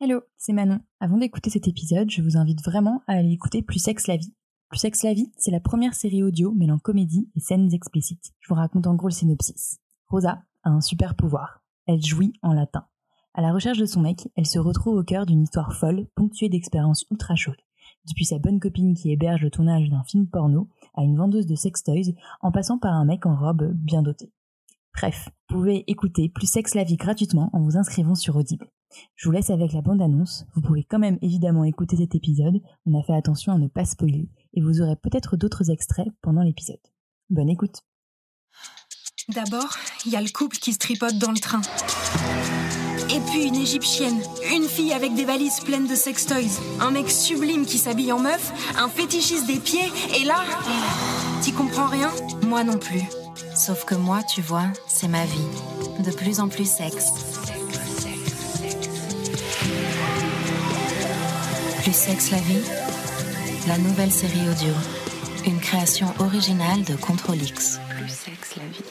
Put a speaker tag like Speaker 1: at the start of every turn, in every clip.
Speaker 1: Hello, c'est Manon. Avant d'écouter cet épisode, je vous invite vraiment à aller écouter Plus Sexe la vie. Plus Sexe la vie, c'est la première série audio mêlant comédie et scènes explicites. Je vous raconte en gros le synopsis. Rosa a un super pouvoir. Elle jouit en latin. À la recherche de son mec, elle se retrouve au cœur d'une histoire folle, ponctuée d'expériences ultra chaudes. Depuis sa bonne copine qui héberge le tournage d'un film porno, à une vendeuse de sextoys, en passant par un mec en robe bien doté. Bref, vous pouvez écouter Plus Sexe la vie gratuitement en vous inscrivant sur Audible. Je vous laisse avec la bande-annonce. Vous pouvez quand même évidemment écouter cet épisode. On a fait attention à ne pas spoiler. Et vous aurez peut-être d'autres extraits pendant l'épisode. Bonne écoute.
Speaker 2: D'abord, il y a le couple qui se tripote dans le train. Et puis une égyptienne, une fille avec des valises pleines de sextoys, un mec sublime qui s'habille en meuf, un fétichiste des pieds, et là, t'y comprends rien? Moi non plus.
Speaker 3: Sauf que moi, tu vois, c'est ma vie. De plus en plus sexe. Plus sexe la vie La nouvelle série audio. Une création originale de Control X.
Speaker 4: Plus sexe la vie.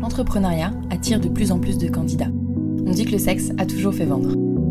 Speaker 1: L'entrepreneuriat attire de plus en plus de candidats. On dit que le sexe a toujours fait vendre.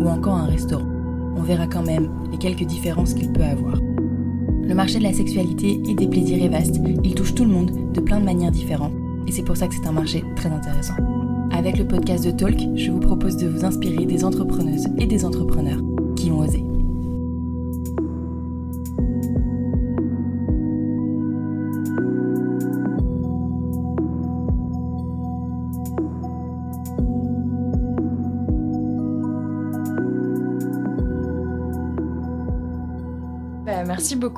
Speaker 1: ou encore un restaurant. On verra quand même les quelques différences qu'il peut avoir. Le marché de la sexualité et des plaisirs est vaste, il touche tout le monde de plein de manières différentes, et c'est pour ça que c'est un marché très intéressant. Avec le podcast de Talk, je vous propose de vous inspirer des entrepreneuses et des entrepreneurs qui ont osé.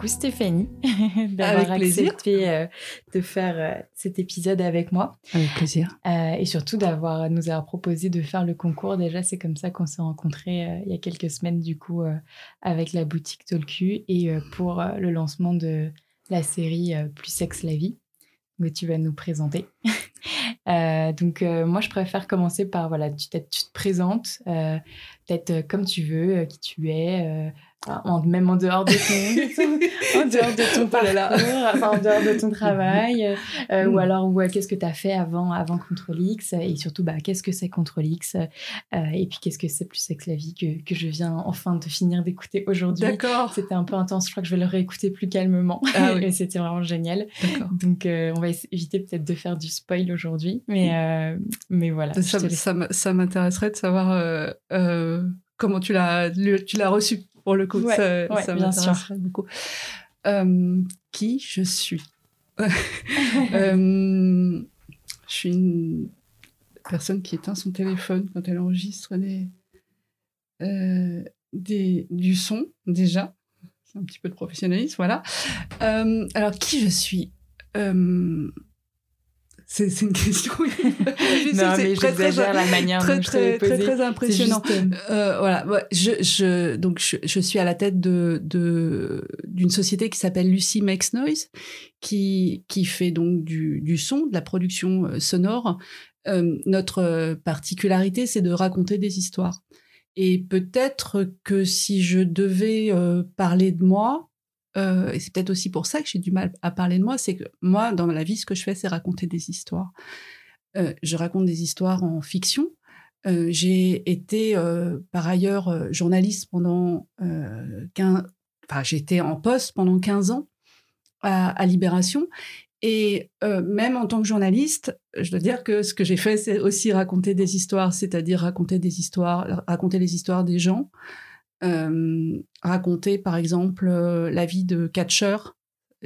Speaker 1: Beaucoup Stéphanie d'avoir accepté euh, de faire euh, cet épisode avec moi
Speaker 4: Avec plaisir.
Speaker 1: Euh, et surtout d'avoir nous avoir proposé de faire le concours. Déjà, c'est comme ça qu'on s'est rencontrés il y a quelques semaines du coup avec la boutique Tolku et pour le lancement de la série Plus sexe la vie que tu vas nous présenter. Euh, donc euh, moi, je préfère commencer par voilà, tu, te présentes, euh, peut-être comme tu veux, qui tu es. En- même en dehors de ton, en dehors de ton parcours, enfin, en dehors de ton travail, euh, euh, ou
Speaker 4: Mm.
Speaker 1: alors ou, euh, qu'est-ce que tu as fait avant, avant Control X, et surtout bah, qu'est-ce que c'est Control X, euh, et puis qu'est-ce que c'est plus sexe la vie que, que je viens enfin de finir d'écouter aujourd'hui.
Speaker 4: D'accord.
Speaker 1: C'était un peu intense, je crois que je vais le réécouter plus calmement,
Speaker 4: Ah oui.
Speaker 1: et c'était vraiment génial.
Speaker 4: D'accord.
Speaker 1: Donc euh, on va éviter peut-être de faire du spoil aujourd'hui, mais, euh, mais voilà.
Speaker 4: Ça, ça m'intéresserait de savoir comment tu l'as le- tu l'as reçu pour le coup.
Speaker 1: Ouais,
Speaker 4: ça
Speaker 1: ouais,
Speaker 4: ça
Speaker 1: bien
Speaker 4: m'intéresserait beaucoup. Euh, qui je suis? Euh, Je suis une personne qui éteint son téléphone quand elle enregistre des, euh, des, du son, déjà. C'est un petit peu de professionnalisme, voilà. Euh, alors, qui je suis? Euh, c'est une question. Je
Speaker 1: Non, mais
Speaker 4: très, très,
Speaker 1: j'exagère la manière
Speaker 4: très,
Speaker 1: dont je
Speaker 4: très, très,
Speaker 1: posé.
Speaker 4: très
Speaker 1: C'est
Speaker 4: impressionnant.
Speaker 1: juste, euh,
Speaker 4: Euh, voilà, ouais, je, je, donc je, je suis à la tête de de- d'une société qui s'appelle Lucy Makes Noise, qui qui fait donc du, du son, de la production euh, sonore. Euh, notre euh, particularité, c'est de raconter des histoires. Et peut-être que si je devais euh, parler de moi, euh, et c'est peut-être aussi pour ça que j'ai du mal à parler de moi, c'est que moi, dans la vie, ce que je fais, c'est raconter des histoires. Euh, je raconte des histoires en fiction. Euh, j'ai été par ailleurs journaliste pendant euh, 15... Enfin, j'étais en poste pendant 15 ans à, Libération. Et même en tant que journaliste, je dois dire que ce que j'ai fait, c'est aussi raconter des histoires, c'est-à-dire raconter des histoires, raconter les histoires des gens, raconter par exemple la vie de catcheurs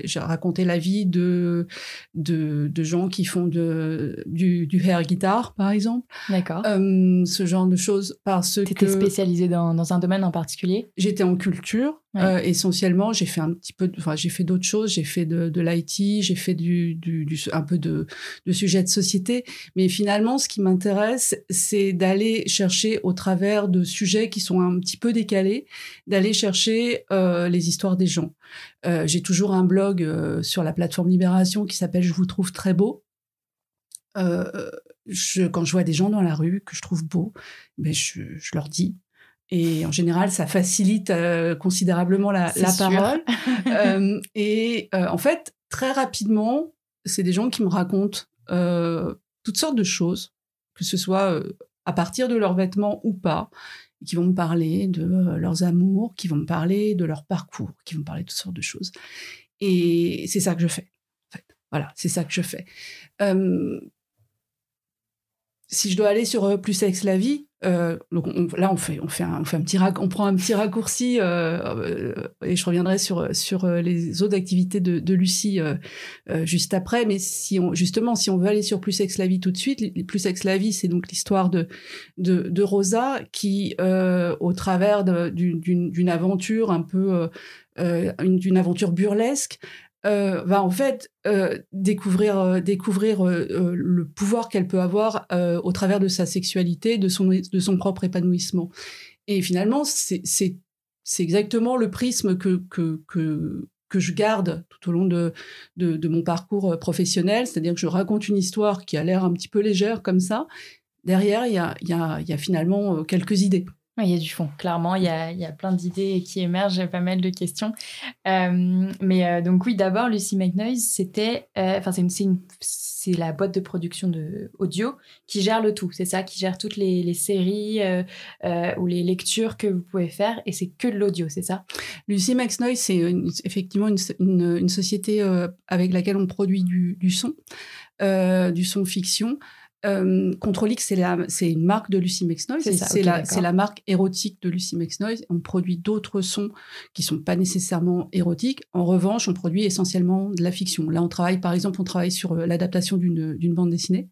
Speaker 4: j'ai raconté la vie de, de, de, gens qui font de, du, du air guitare, par exemple.
Speaker 1: D'accord.
Speaker 4: Euh, ce genre de choses parce
Speaker 1: que... Tu étais spécialisée dans, dans, un domaine en particulier?
Speaker 4: J'étais en culture. Euh, essentiellement, j'ai fait un petit peu, enfin, j'ai fait d'autres choses. J'ai fait de, de l'IT, j'ai fait du, du, du, un peu de, de sujets de société. Mais finalement, ce qui m'intéresse, c'est d'aller chercher au travers de sujets qui sont un petit peu décalés, d'aller chercher euh, les histoires des gens. Euh, j'ai toujours un blog euh, sur la plateforme Libération qui s'appelle Je vous trouve très beau. Euh, je, quand je vois des gens dans la rue que je trouve beaux, ben je, je leur dis et en général, ça facilite considérablement la, la parole. et en fait, très rapidement, c'est des gens qui me racontent toutes sortes de choses, que ce soit à partir de leurs vêtements ou pas, qui vont me parler de leurs amours, qui vont me parler de leur parcours, qui vont me parler de toutes sortes de choses. Et c'est ça que je fais. Voilà, c'est ça que je fais. si je dois aller sur plus sexe la vie, euh, donc là, on fait, on fait un, on fait un petit, on prend un petit raccourci euh, euh, et je reviendrai sur sur les autres activités de, de Lucie juste après. Mais si on, justement, si on veut aller sur Plus Sex la vie tout de suite, Plus Sex la vie, c'est donc l'histoire de, de, de Rosa qui, au travers d'une aventure un peu d'une aventure burlesque, euh, va en fait euh, découvrir, euh, découvrir le pouvoir qu'elle peut avoir au travers de sa sexualité, de son, de son propre épanouissement. Et finalement, c'est exactement le prisme que, que, que, que je garde tout au long de, de, de mon parcours professionnel, c'est-à-dire que je raconte une histoire qui a l'air un petit peu légère comme ça. Derrière, il y a, y, a, y a finalement quelques idées.
Speaker 1: Il y a du fond, clairement. Il y a, il y a plein d'idées qui émergent, pas mal de questions. Euh, mais euh, donc oui, d'abord, Lucy McNoise, c'était, euh, enfin c'est la boîte de production de audio qui gère le tout. C'est ça, qui gère toutes les, les séries ou les lectures que vous pouvez faire, et c'est que de l'audio, c'est ça?
Speaker 4: Lucy McNoise, c'est effectivement une, une, une société avec laquelle on produit du, du son, du son fiction. Euh, Control X, c'est une marque de Lucy Mexnoise. C'est la, la, marque érotique de Lucy Mexnoise. On produit d'autres sons qui sont pas nécessairement érotiques. En revanche, on produit essentiellement de la fiction. Là, on travaille, par exemple, on travaille sur euh, l'adaptation d'une bande dessinée.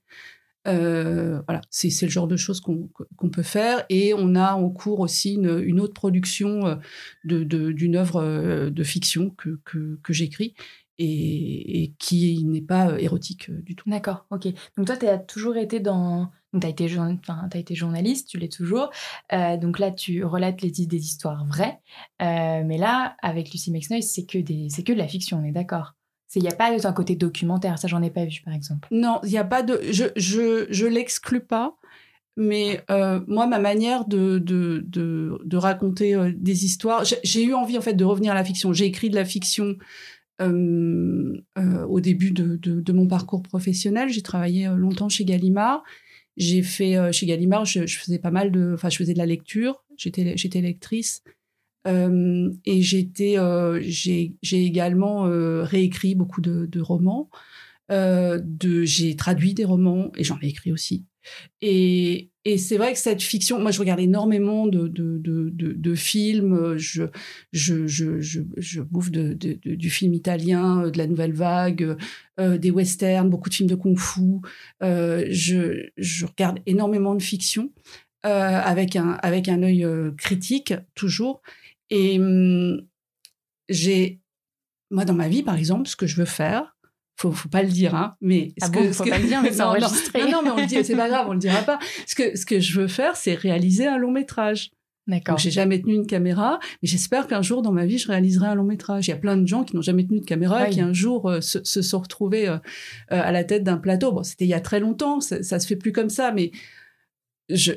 Speaker 4: Euh, voilà, c'est le genre de choses qu'on peut faire. Et on a en cours aussi une, une autre production euh, d'une de, œuvre de fiction que, que, que j'écris et, qui n'est pas euh, érotique euh, du tout.
Speaker 1: D'accord, ok. Donc toi, tu as toujours été dans... Tu as, été, as été journaliste, tu l'es toujours. Euh, donc là, tu relates les, des histoires vraies. mais là, avec Lucie Mexnoy, c'est que, des, que de la fiction, on est d'accord il n'y a pas un côté documentaire, ça j'en ai pas vu par exemple.
Speaker 4: Non, il n'y a pas de... Je, je, je l'exclus pas, mais moi, ma manière de, de, de, de raconter des histoires, j'ai eu envie en fait de revenir à la fiction. J'ai écrit de la fiction au début de, de, mon parcours professionnel. J'ai travaillé longtemps chez Gallimard. J'ai fait chez Gallimard, je, faisais pas mal de, enfin, je faisais de la lecture. J'étais, j'étais lectrice. Et j'étais, j'ai, j'ai également réécrit beaucoup de, de romans. de, j'ai traduit des romans et j'en ai écrit aussi. Et, c'est vrai que cette fiction, moi je regarde énormément de, films, je, bouffe du film italien, de la nouvelle vague, euh, des westerns, beaucoup de films de kung-fu. Euh, je, regarde énormément de fiction euh, avec, un, œil euh, critique toujours. Et hum, j'ai, moi dans ma vie par exemple, ce que je veux faire, faut, faut pas le dire, hein. Mais
Speaker 1: ah bon, faut pas le dire, mais c'est enregistré.
Speaker 4: Non, non, mais on le dit, c'est pas grave, on le dira pas. Ce que, ce que je veux faire, c'est réaliser un long métrage.
Speaker 1: D'accord.
Speaker 4: J'ai jamais tenu une caméra, mais j'espère qu'un jour dans ma vie, je réaliserai un long métrage. Il y a plein de gens qui n'ont jamais tenu de caméra et qui un jour euh, se, se, sont retrouvés euh, euh, à la tête d'un plateau. Bon, c'était il y a très longtemps, ça, ça se fait plus comme ça, mais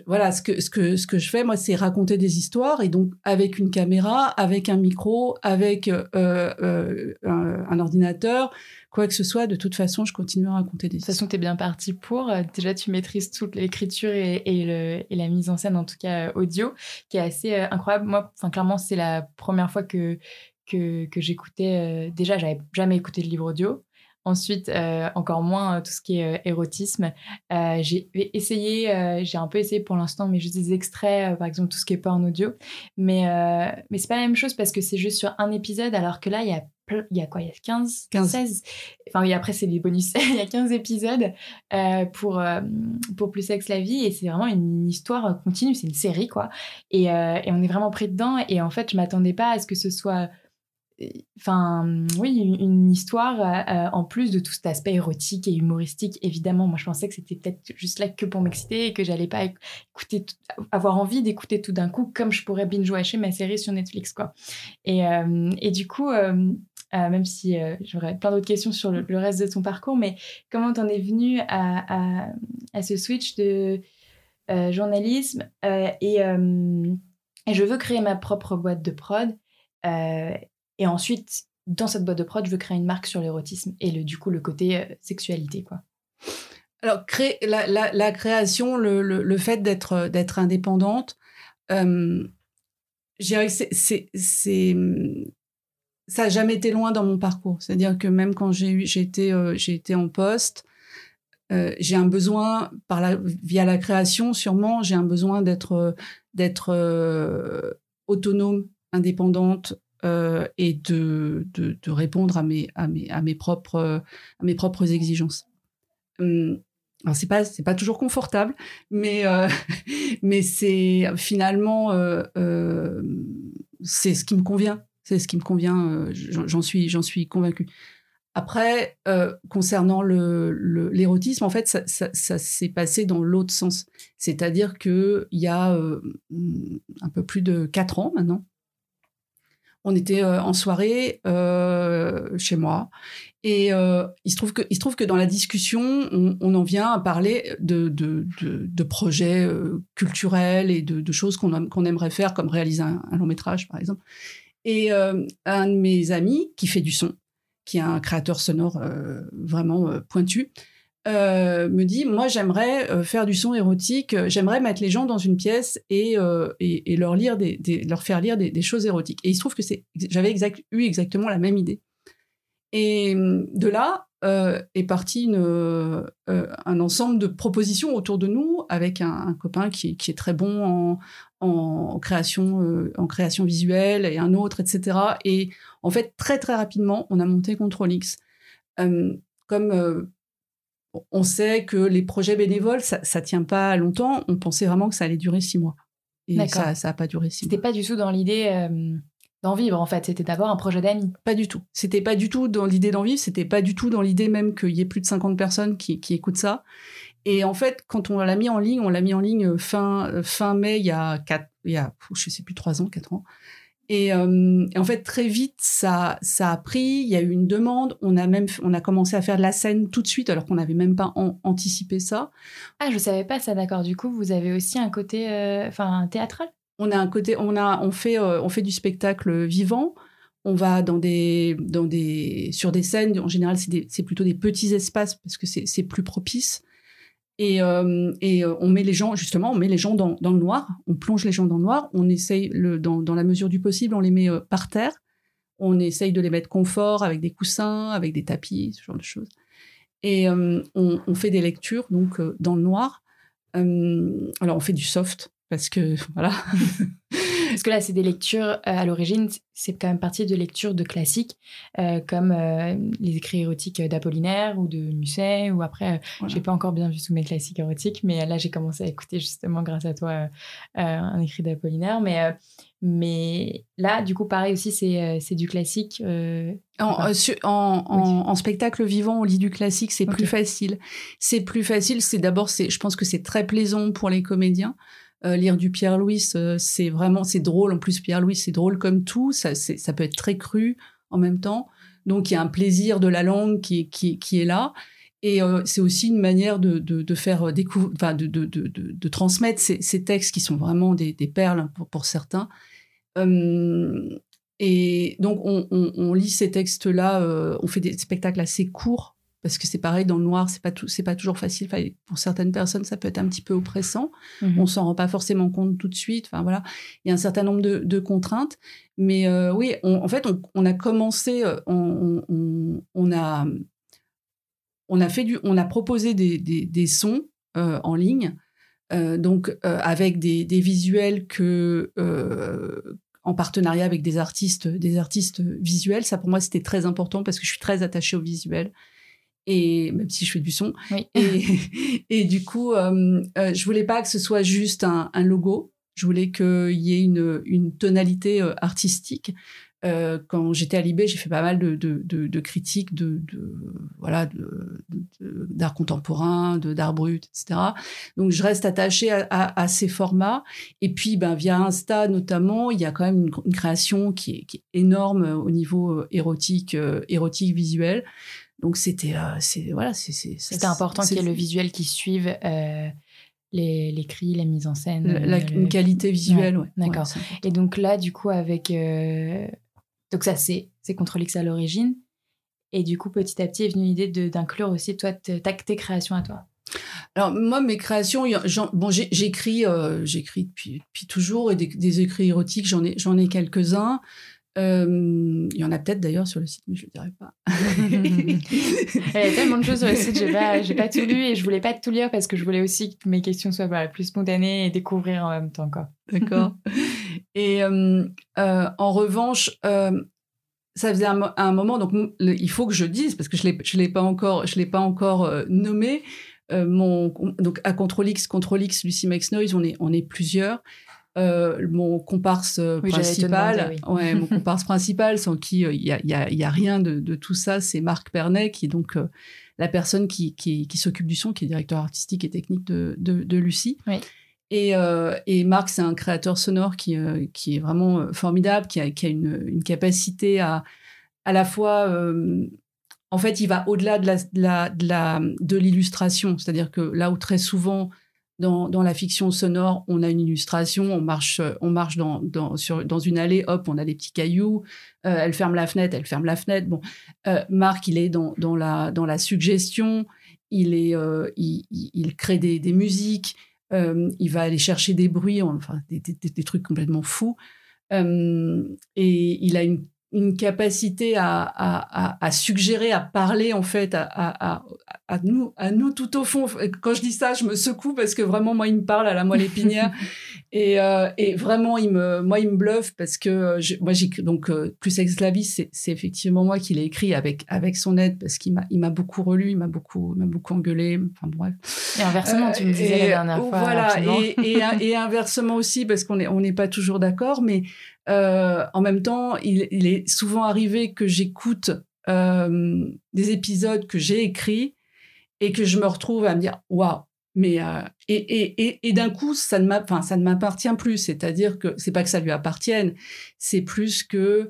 Speaker 4: voilà, ce que, ce, que, ce que je fais, moi, c'est raconter des histoires, et donc avec une caméra, avec un micro, avec euh, euh, un, ordinateur, quoi que ce soit, de toute façon, je continue à raconter des
Speaker 1: histoires. De toute façon, tu es bien parti pour. Euh, déjà, tu maîtrises toute l'écriture et, et, la mise en scène, en tout cas audio, qui est assez incroyable. Moi, clairement, c'est la première fois que, que, que j'écoutais. déjà, j'avais jamais écouté de livre audio. Ensuite, encore moins tout ce qui est érotisme. j'ai essayé, j'ai un peu essayé pour l'instant, mais juste des extraits, par exemple tout ce qui est pas en audio. Mais, mais c'est pas la même chose parce que c'est juste sur un épisode, alors que là, il y a il y a quoi? Il y a 15, 15. 16 Enfin oui, après, c'est les bonus. il y a 15 épisodes euh, pour, euh, pour Plus Sexe la vie et c'est vraiment une histoire continue, c'est une série, quoi. Et, euh, et, on est vraiment pris dedans et en fait, je m'attendais pas à ce que ce soit... Enfin, oui, une, histoire en plus de tout cet aspect érotique et humoristique. Évidemment, moi, je pensais que c'était peut-être juste là que pour m'exciter et que j'allais pas écouter, avoir envie d'écouter tout d'un coup, comme je pourrais binge-watcher ma série sur Netflix, quoi. Et, et du coup, euh, même si euh, j'aurais plein d'autres questions sur le, reste de ton parcours, mais comment t'en es venu à, ce switch de euh, journalisme et, et, je veux créer ma propre boîte de prod et ensuite dans cette boîte de prod je veux créer une marque sur l'érotisme et le, du coup le côté sexualité quoi.
Speaker 4: Alors créer la, la, création, le, le, fait d'être d'être indépendante, euh, c'est ça n'a jamais été loin dans mon parcours. C'est-à-dire que même quand j'ai été, euh, été en poste, euh, j'ai un besoin par la, via la création, sûrement, j'ai un besoin d'être d'être euh, autonome, indépendante et de, de, répondre à mes à mes à mes propres à mes propres exigences. Hum, alors c'est pas c'est pas toujours confortable, mais mais c'est finalement c'est ce qui me convient c'est ce qui me convient, euh, j'en suis, j'en suis convaincue. Après, euh, concernant l'érotisme, en fait, ça, s'est passé dans l'autre sens. C'est-à-dire qu'il y a euh, un peu plus de quatre ans maintenant, on était en soirée chez moi et il, se trouve que, il se trouve que dans la discussion, on, en vient à parler de, de, projets culturels et de, choses qu'on aimerait faire, comme réaliser un long métrage, par exemple. Et euh, un de mes amis qui fait du son, qui est un créateur sonore euh, vraiment euh, me dit moi j'aimerais faire du son érotique, j'aimerais mettre les gens dans une pièce et, et, leur lire des, leur faire lire des, choses érotiques. Et il se trouve que c'est j'avais eu exactement la même idée. Et de là est parti une, un ensemble de propositions autour de nous avec un, copain qui, qui, est très bon en, en création, euh, en création visuelle et un autre, etc. Et en fait, très très rapidement, on a monté Control. Euh, comme euh, on sait que les projets bénévoles, ça, ça tient pas longtemps, on pensait vraiment que ça allait durer six mois. Et ça, ça a pas duré six mois.
Speaker 1: C'était pas du tout dans l'idée d'en vivre en fait. C'était d'abord un projet d'amis.
Speaker 4: Pas du tout. C'était pas du tout dans l'idée d'en vivre. C'était pas du tout dans l'idée même qu'il y ait plus de 50 personnes qui, qui écoutent ça. Et en fait, quand on l'a mis en ligne, on l'a mis en ligne fin, fin mai, il y a quatre, il y a, je sais plus, trois ans, quatre ans. Euh, et, en fait, très vite, ça, ça a pris. Il y a eu une demande. On a même, on a commencé à faire de la scène tout de suite, alors qu'on n'avait même pas anticipé ça.
Speaker 1: Ah, je savais pas ça. D'accord. Du coup, vous avez aussi un côté, euh, enfin, théâtral?
Speaker 4: On a un côté, on a, on fait, euh, on fait du spectacle vivant. On va dans des, dans des, sur des scènes. En général, c'est plutôt des petits espaces parce que c'est plus propice. Et, euh, euh, on met les gens, justement, on met les gens dans, le noir, on plonge les gens dans le noir, on essaye, dans la mesure du possible, on les met euh, par terre, on essaye de les mettre confort avec des coussins, avec des tapis, ce genre de choses. Et on, on, fait des lectures, donc, dans le noir. alors, on fait du soft, parce que, voilà.
Speaker 1: Parce que là, c'est des lectures, à l'origine, c'est quand même partie de lectures de classiques, euh, comme euh, les écrits érotiques d'Apollinaire ou de Musset, ou après, euh, j'ai pas encore bien vu tous mes classiques érotiques, mais là, j'ai commencé à écouter justement, grâce à toi, un écrit d'Apollinaire. Mais, mais là, du coup, pareil aussi, c'est du classique.
Speaker 4: En, en, spectacle vivant, on lit du classique, c'est plus facile. C'est plus facile, c'est d'abord, je pense que c'est très plaisant pour les comédiens. Euh, lire du Pierre Louis, euh, c'est vraiment c'est drôle. En plus, Pierre Louis, c'est drôle comme tout. Ça, ça peut être très cru en même temps. Donc, il y a un plaisir de la langue qui, qui, est là. Et euh, c'est aussi une manière de, de, faire découvrir, enfin, de, de, transmettre ces, textes qui sont vraiment des, des perles pour, certains. et donc, on, on, on, lit ces textes-là, on fait des spectacles assez courts parce que c'est pareil dans le noir, c'est pas tout, c'est pas toujours facile. Enfin, pour certaines personnes, ça peut être un petit peu oppressant.
Speaker 1: Mhm.
Speaker 4: On s'en rend pas forcément compte tout de suite. Enfin voilà, il y a un certain nombre de, de contraintes. Mais euh, oui, on- en fait, on, on a commencé, euh, on, a, on a fait du, on a proposé des, des, des sons euh, en ligne, euh, donc avec des, des visuels que en partenariat avec des artistes, des artistes visuels. Ça pour moi c'était très important parce que je suis très attachée au visuel et même si je fais du son.
Speaker 1: Oui.
Speaker 4: Et, et du coup, euh, euh, je voulais pas que ce soit juste un, un logo. Je voulais qu'il y ait une, une tonalité euh, artistique. Euh, quand j'étais à Libé, j'ai fait pas mal de, de, de, de critiques de, voilà d'art contemporain, d'art brut, etc. Donc je reste attachée à, à, à ces formats. Et puis, ben via Insta notamment, il y a quand même une, une création qui est, qui est énorme au niveau euh, érotique, euh, érotique visuel. Donc c'était, euh, c'est voilà, c'est c'est ça,
Speaker 1: C'était important qu'il y ait le visuel qui suive euh, les, les cris, la mise en scène.
Speaker 4: la, la-
Speaker 1: le-
Speaker 4: une qualité visuelle, ouais.
Speaker 1: d'accord.
Speaker 4: Ouais.
Speaker 1: Et donc là, du coup, avec. euh, Donc ça, c'est c'est Control X à l'origine. Et du coup, petit à petit est venue l'idée d'inclure aussi toi, te- tes créations à toi.
Speaker 4: Alors moi, mes créations, bon, j'écris, euh, j'écris depuis, depuis toujours et des, des écrits érotiques, j'en ai, j'en ai quelques-uns. Euh, il y en a peut-être d'ailleurs sur le site, mais je ne le dirai pas.
Speaker 1: Il y a tellement de choses sur le site, j'ai pas, j'ai pas tout lu et je voulais pas tout lire parce que je voulais aussi que mes questions soient voilà, plus spontanées et découvrir en même temps.
Speaker 4: D'accord. Et euh, euh, en revanche, ça faisait un, mo- un moment, donc le- il faut que je dise parce que je je l'ai pas encore, je pas encore nommé. Mon donc à Control X, Control X, Lucy Makes Noise, on est on est plusieurs. Euh, mon comparse euh,
Speaker 1: Oui,
Speaker 4: principal,
Speaker 1: demander, oui.
Speaker 4: ouais, mon comparse principal, sans qui euh, il y, a, y, a, y a rien de, de tout ça, c'est Marc Pernet, qui est donc euh, la personne qui, qui, qui s'occupe du son, qui est directeur artistique et technique de, de, de Lucie.
Speaker 1: Oui.
Speaker 4: Et, euh, et Marc, c'est un créateur sonore qui, euh, qui est vraiment euh, formidable, qui a, qui a une, une capacité à à la fois, euh, en fait, il va au-delà de la, de la, de la, de l'illustration. C'est-à-dire que là où très souvent dans, la fiction sonore, on a une illustration, on marche, euh, on marche dans, dans, sur, dans une allée, hop, on a des petits cailloux, euh, elle ferme la fenêtre, elle ferme la fenêtre. Bon, euh, Marc, il est dans, dans, la, dans la suggestion, il, est, il, il, crée des, des musiques, il va aller chercher des bruits, enfin des, des, des trucs complètement fous. Et il a une, une capacité à, à, à, à, suggérer, à parler en fait à, à, à, nous, à nous tout au fond. Quand je dis ça, je me secoue parce que vraiment moi il me parle à la moelle épinière et, euh, et vraiment il me, moi il me bluffe parce que je, moi j'écris donc euh, plus ex clavis, c'est effectivement moi qui l'ai écrit avec avec son aide parce qu'il m'a il m'a beaucoup relu, il m'a beaucoup il m'a beaucoup engueulé. Enfin bref.
Speaker 1: Et inversement, tu me disais
Speaker 4: et,
Speaker 1: la dernière fois.
Speaker 4: Voilà et, et, et, inversement aussi parce qu'on est on n'est pas toujours d'accord, mais euh, en même temps, il, il, est souvent arrivé que j'écoute euh, des épisodes que j'ai écrits et que je me retrouve à me dire waouh. Mais euh, et, et, et, d'un coup, ça ne ça ne m'appartient plus. C'est-à-dire que c'est pas que ça lui appartienne, c'est plus que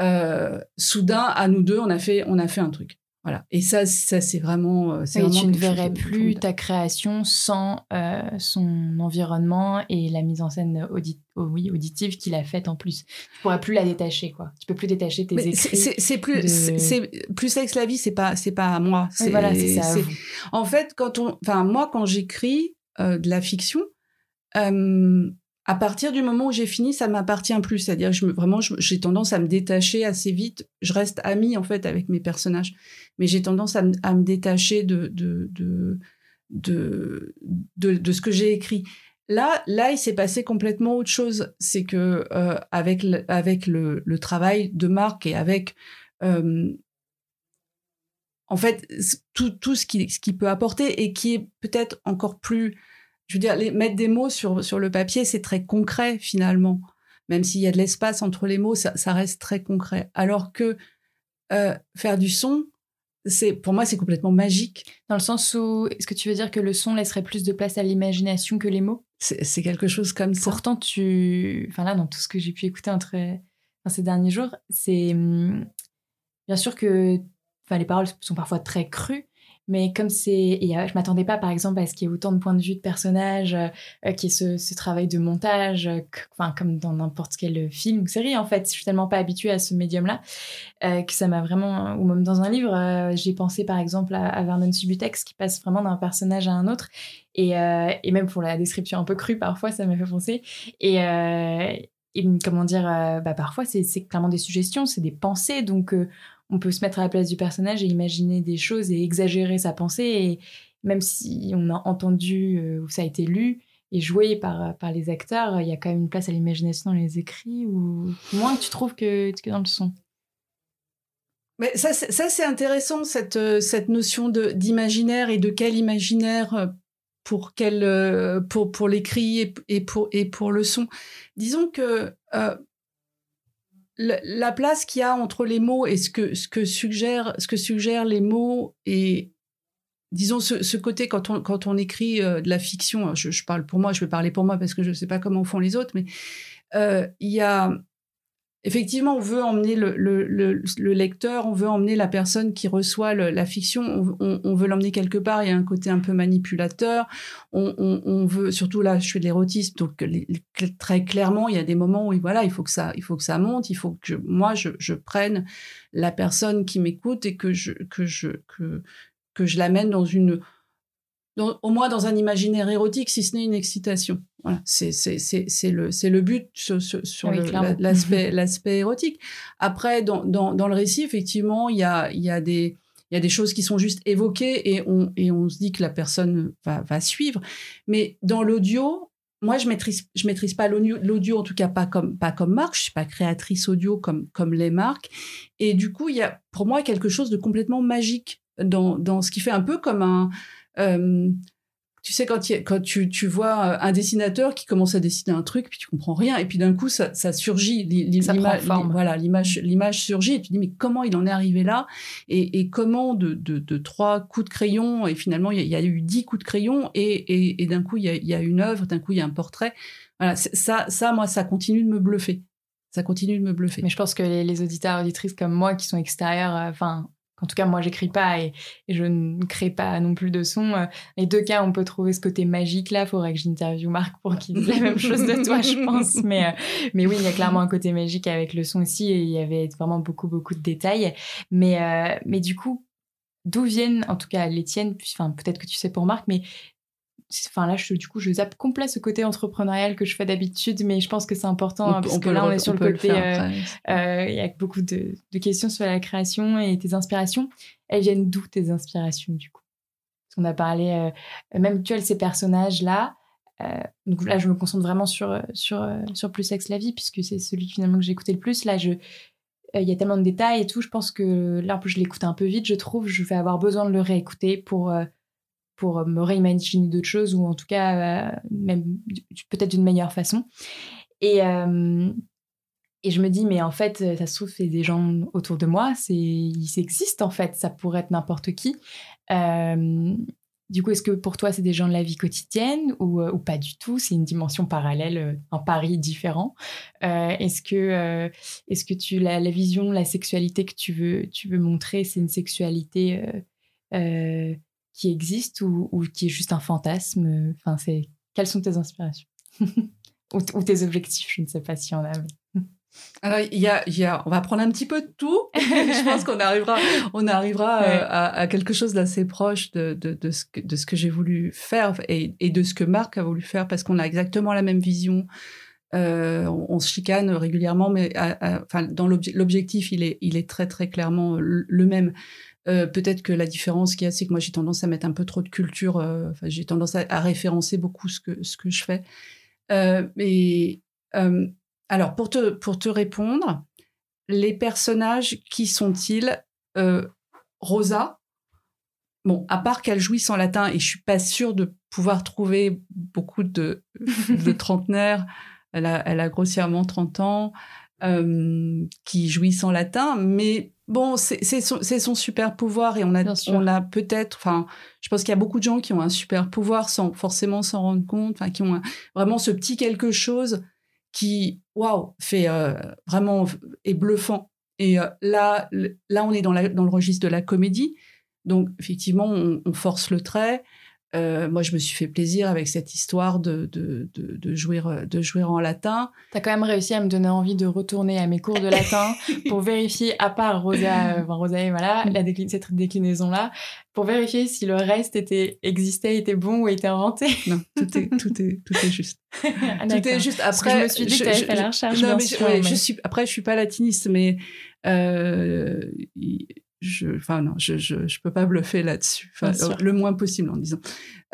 Speaker 4: euh, soudain à nous deux, on a fait on a fait un truc. Voilà. Et ça, ça c'est vraiment.
Speaker 1: Oui, vraiment tu ne verrais plus ta création sans euh, son environnement et la mise en scène audit oh, oui, auditive qu'il a faite en plus. Tu pourras plus la détacher, quoi. Tu peux plus détacher tes
Speaker 4: Mais
Speaker 1: écrits.
Speaker 4: C'est plus, de... c'est plus la vie, c'est pas, c'est pas à moi.
Speaker 1: Oui, voilà, c'est ça.
Speaker 4: En fait, quand on, enfin moi, quand j'écris euh, de la fiction. Euh, à partir du moment où j'ai fini, ça m'appartient plus. C'est-à-dire, je me, vraiment, j'ai tendance à me détacher assez vite. Je reste amie en fait avec mes personnages, mais j'ai tendance à, à, me détacher de de, de de, de, de, ce que j'ai écrit. Là, là, il s'est passé complètement autre chose. C'est que euh, avec le, avec le, le, travail de Marc et avec euh, en fait tout, tout ce qui ce qui peut apporter et qui est peut-être encore plus je veux dire, les, mettre des mots sur, sur le papier, c'est très concret finalement. Même s'il y a de l'espace entre les mots, ça, ça, reste très concret. Alors que euh, faire du son, c'est pour moi, c'est complètement magique.
Speaker 1: Dans le sens où, est-ce que tu veux dire que le son laisserait plus de place à l'imagination que les mots?
Speaker 4: C'est quelque chose comme ça.
Speaker 1: Pourtant, tu, enfin là, dans tout ce que j'ai pu écouter entre enfin, ces derniers jours, c'est hum, bien sûr que, enfin, les paroles sont parfois très crues, mais comme c'est, je m'attendais pas par exemple à ce qu'il y ait autant de points de vue de personnages, euh, qu'il y ait ce, travail de montage, enfin comme dans n'importe quel film ou série en fait. Je suis tellement pas habituée à ce médium-là que ça m'a vraiment, ou même dans un livre, j'ai pensé par exemple à, Vernon Subutex qui passe vraiment d'un personnage à un autre, et, même pour la description un peu crue parfois, ça m'a fait penser. Et, et comment dire, bah parfois c'est clairement des suggestions, c'est des pensées, donc on peut se mettre à la place du personnage et imaginer des choses et exagérer sa pensée. Et même si on a entendu euh, ou ça a été lu et joué par, par les acteurs, il y a quand même une place à l'imagination dans les écrits ou moins tu trouves que, que dans le son?
Speaker 4: Mais ça, c'est intéressant, cette, euh, cette notion d'imaginaire et de quel imaginaire euh, pour, quel, pour, pour l'écrit et, pour, et pour le son. Disons que la place qu'il y a entre les mots et ce que, ce que, suggèrent, ce que suggèrent les mots et disons ce, côté quand on, quand on écrit euh, de la fiction, je, je, parle pour moi, je vais parler pour moi parce que je ne sais pas comment font les autres, mais euh, il y a effectivement, on veut emmener le, le, le, lecteur, on veut emmener la personne qui reçoit la fiction, on, on, veut l'emmener quelque part. Il y a un côté un peu manipulateur. On, on veut, surtout là, je fais de l'érotisme, donc très clairement, il y a des moments où voilà, il faut que ça, il faut que ça monte, il faut que moi, je, je prenne la personne qui m'écoute et que je que je que que je l'amène dans une au moins dans un imaginaire érotique, si ce n'est une excitation. Voilà, c'est le, le but sur, sur, l'aspect érotique. Après, dans, dans, dans, le récit, effectivement, il y a, y, a des, y a des choses qui sont juste évoquées et on, et on se dit que la personne va, va suivre. Mais dans l'audio, moi, je maîtrise, je maîtrise pas l'audio, en tout cas pas comme, pas comme Marc. Je suis pas créatrice audio comme, comme les marques. Et du coup, il y a pour moi quelque chose de complètement magique dans, dans ce qui fait un peu comme un, euh, tu sais, quand, quand tu, tu, vois euh, un dessinateur qui commence à dessiner un truc, puis tu comprends rien, et puis d'un coup, ça, ça surgit, l'image, voilà, l'image, l'image surgit, et tu dis, mais comment il en est arrivé là? Et, et, comment de, de, de, trois coups de crayon, et finalement, il y, a, eu dix coups de crayon, et, et, et d'un coup, il y, a, il y, a, une œuvre, d'un coup, il y a un portrait. Voilà, ça, ça, moi, ça continue de me bluffer. Ça continue de me bluffer.
Speaker 1: Mais je pense que les, les auditeurs, auditrices comme moi, qui sont extérieurs, euh, enfin, en tout cas, moi, j'écris pas et, je ne crée pas non plus de son. Euh, les deux cas, on peut trouver ce côté magique là. Faudrait que j'interviewe Marc pour qu'il dise la même chose de toi, je pense. Mais, euh, mais oui, il y a clairement un côté magique avec le son aussi et il y avait vraiment beaucoup, beaucoup de détails. Mais, euh, mais du coup, d'où viennent, en tout cas les tiennes, enfin, peut-être que tu sais pour Marc, mais enfin là je, du coup je zappe complet ce côté entrepreneurial que je fais d'habitude mais je pense que c'est important hein, parce que là on est sur le côté euh, euh, il y a beaucoup de, questions sur la création et tes inspirations. Elles viennent d'où tes inspirations du coup? Parce qu'on a parlé euh, même tu as ces personnages là donc là je me concentre vraiment sur sur sur plus sexe la vie puisque c'est celui finalement que j'ai écouté le plus. Là je il y a tellement de détails et tout je pense que là je l'écoute un peu vite je trouve. Je vais avoir besoin de le réécouter pour pour me réimaginer d'autres choses ou en tout cas euh, même peut-être d'une meilleure façon. Et, euh, et je me dis, mais en fait, ça se trouve, c'est des gens autour de moi, c'est, ils existent en fait, ça pourrait être n'importe qui. Euh, du coup, est-ce que pour toi, c'est des gens de la vie quotidienne ou, ou pas du tout? C'est une dimension parallèle, un pari différent. est-ce que, est-ce que tu la, la, vision, la sexualité que tu veux, tu veux montrer, c'est une sexualité qui existe ou, ou, qui est juste un fantasme Enfin, c'est quelles sont tes inspirations? Ou, tes objectifs Je ne sais pas si on a.
Speaker 4: Alors, il y a, y a, on va prendre un petit peu de tout. je pense qu'on arrivera, on arrivera euh, à, à, quelque chose d'assez proche de, de, de, ce que, de ce que j'ai voulu faire et, et, de ce que Marc a voulu faire parce qu'on a exactement la même vision. Euh, on, se chicane régulièrement, mais enfin, dans l'objectif, il est, il est très très clairement le même. Euh, peut-être que la différence qu'il y a, c'est que moi j'ai tendance à mettre un peu trop de culture. Euh, enfin, j'ai tendance à, référencer beaucoup ce que ce que je fais. Euh, mais alors pour te pour te répondre, les personnages qui sont-ils Rosa? Bon, à part qu'elle jouisse en latin, et je suis pas sûre de pouvoir trouver beaucoup de, de trentenaires. Elle a, elle a grossièrement 30 ans, qui jouissent en latin, mais bon, c'est son, super pouvoir et on a, on a peut-être, enfin, je pense qu'il y a beaucoup de gens qui ont un super pouvoir sans forcément s'en rendre compte, enfin, qui ont vraiment ce petit quelque chose qui, waouh, fait euh, vraiment est bluffant. Et euh, là, là, on est dans, la, dans le registre de la comédie. Donc, effectivement, on, force le trait. Euh, moi, je me suis fait plaisir avec cette histoire de, de, de, de jouer, de jouer en latin.
Speaker 1: Tu as quand même réussi à me donner envie de retourner à mes cours de latin pour vérifier, à part Rosa, euh, enfin, Rosa et voilà, la cette déclinaison-là, pour vérifier si le reste était, existait, était bon ou était inventé.
Speaker 4: Non, tout est, tout est, tout est juste.
Speaker 1: Ah, tout est juste. Après, je me suis dit que tu fait la recherche.
Speaker 4: Non, mais, je suis, après, je suis pas latiniste, mais euh, je, enfin non, je, je, je, peux pas bluffer là-dessus, enfin, le moins possible en disant.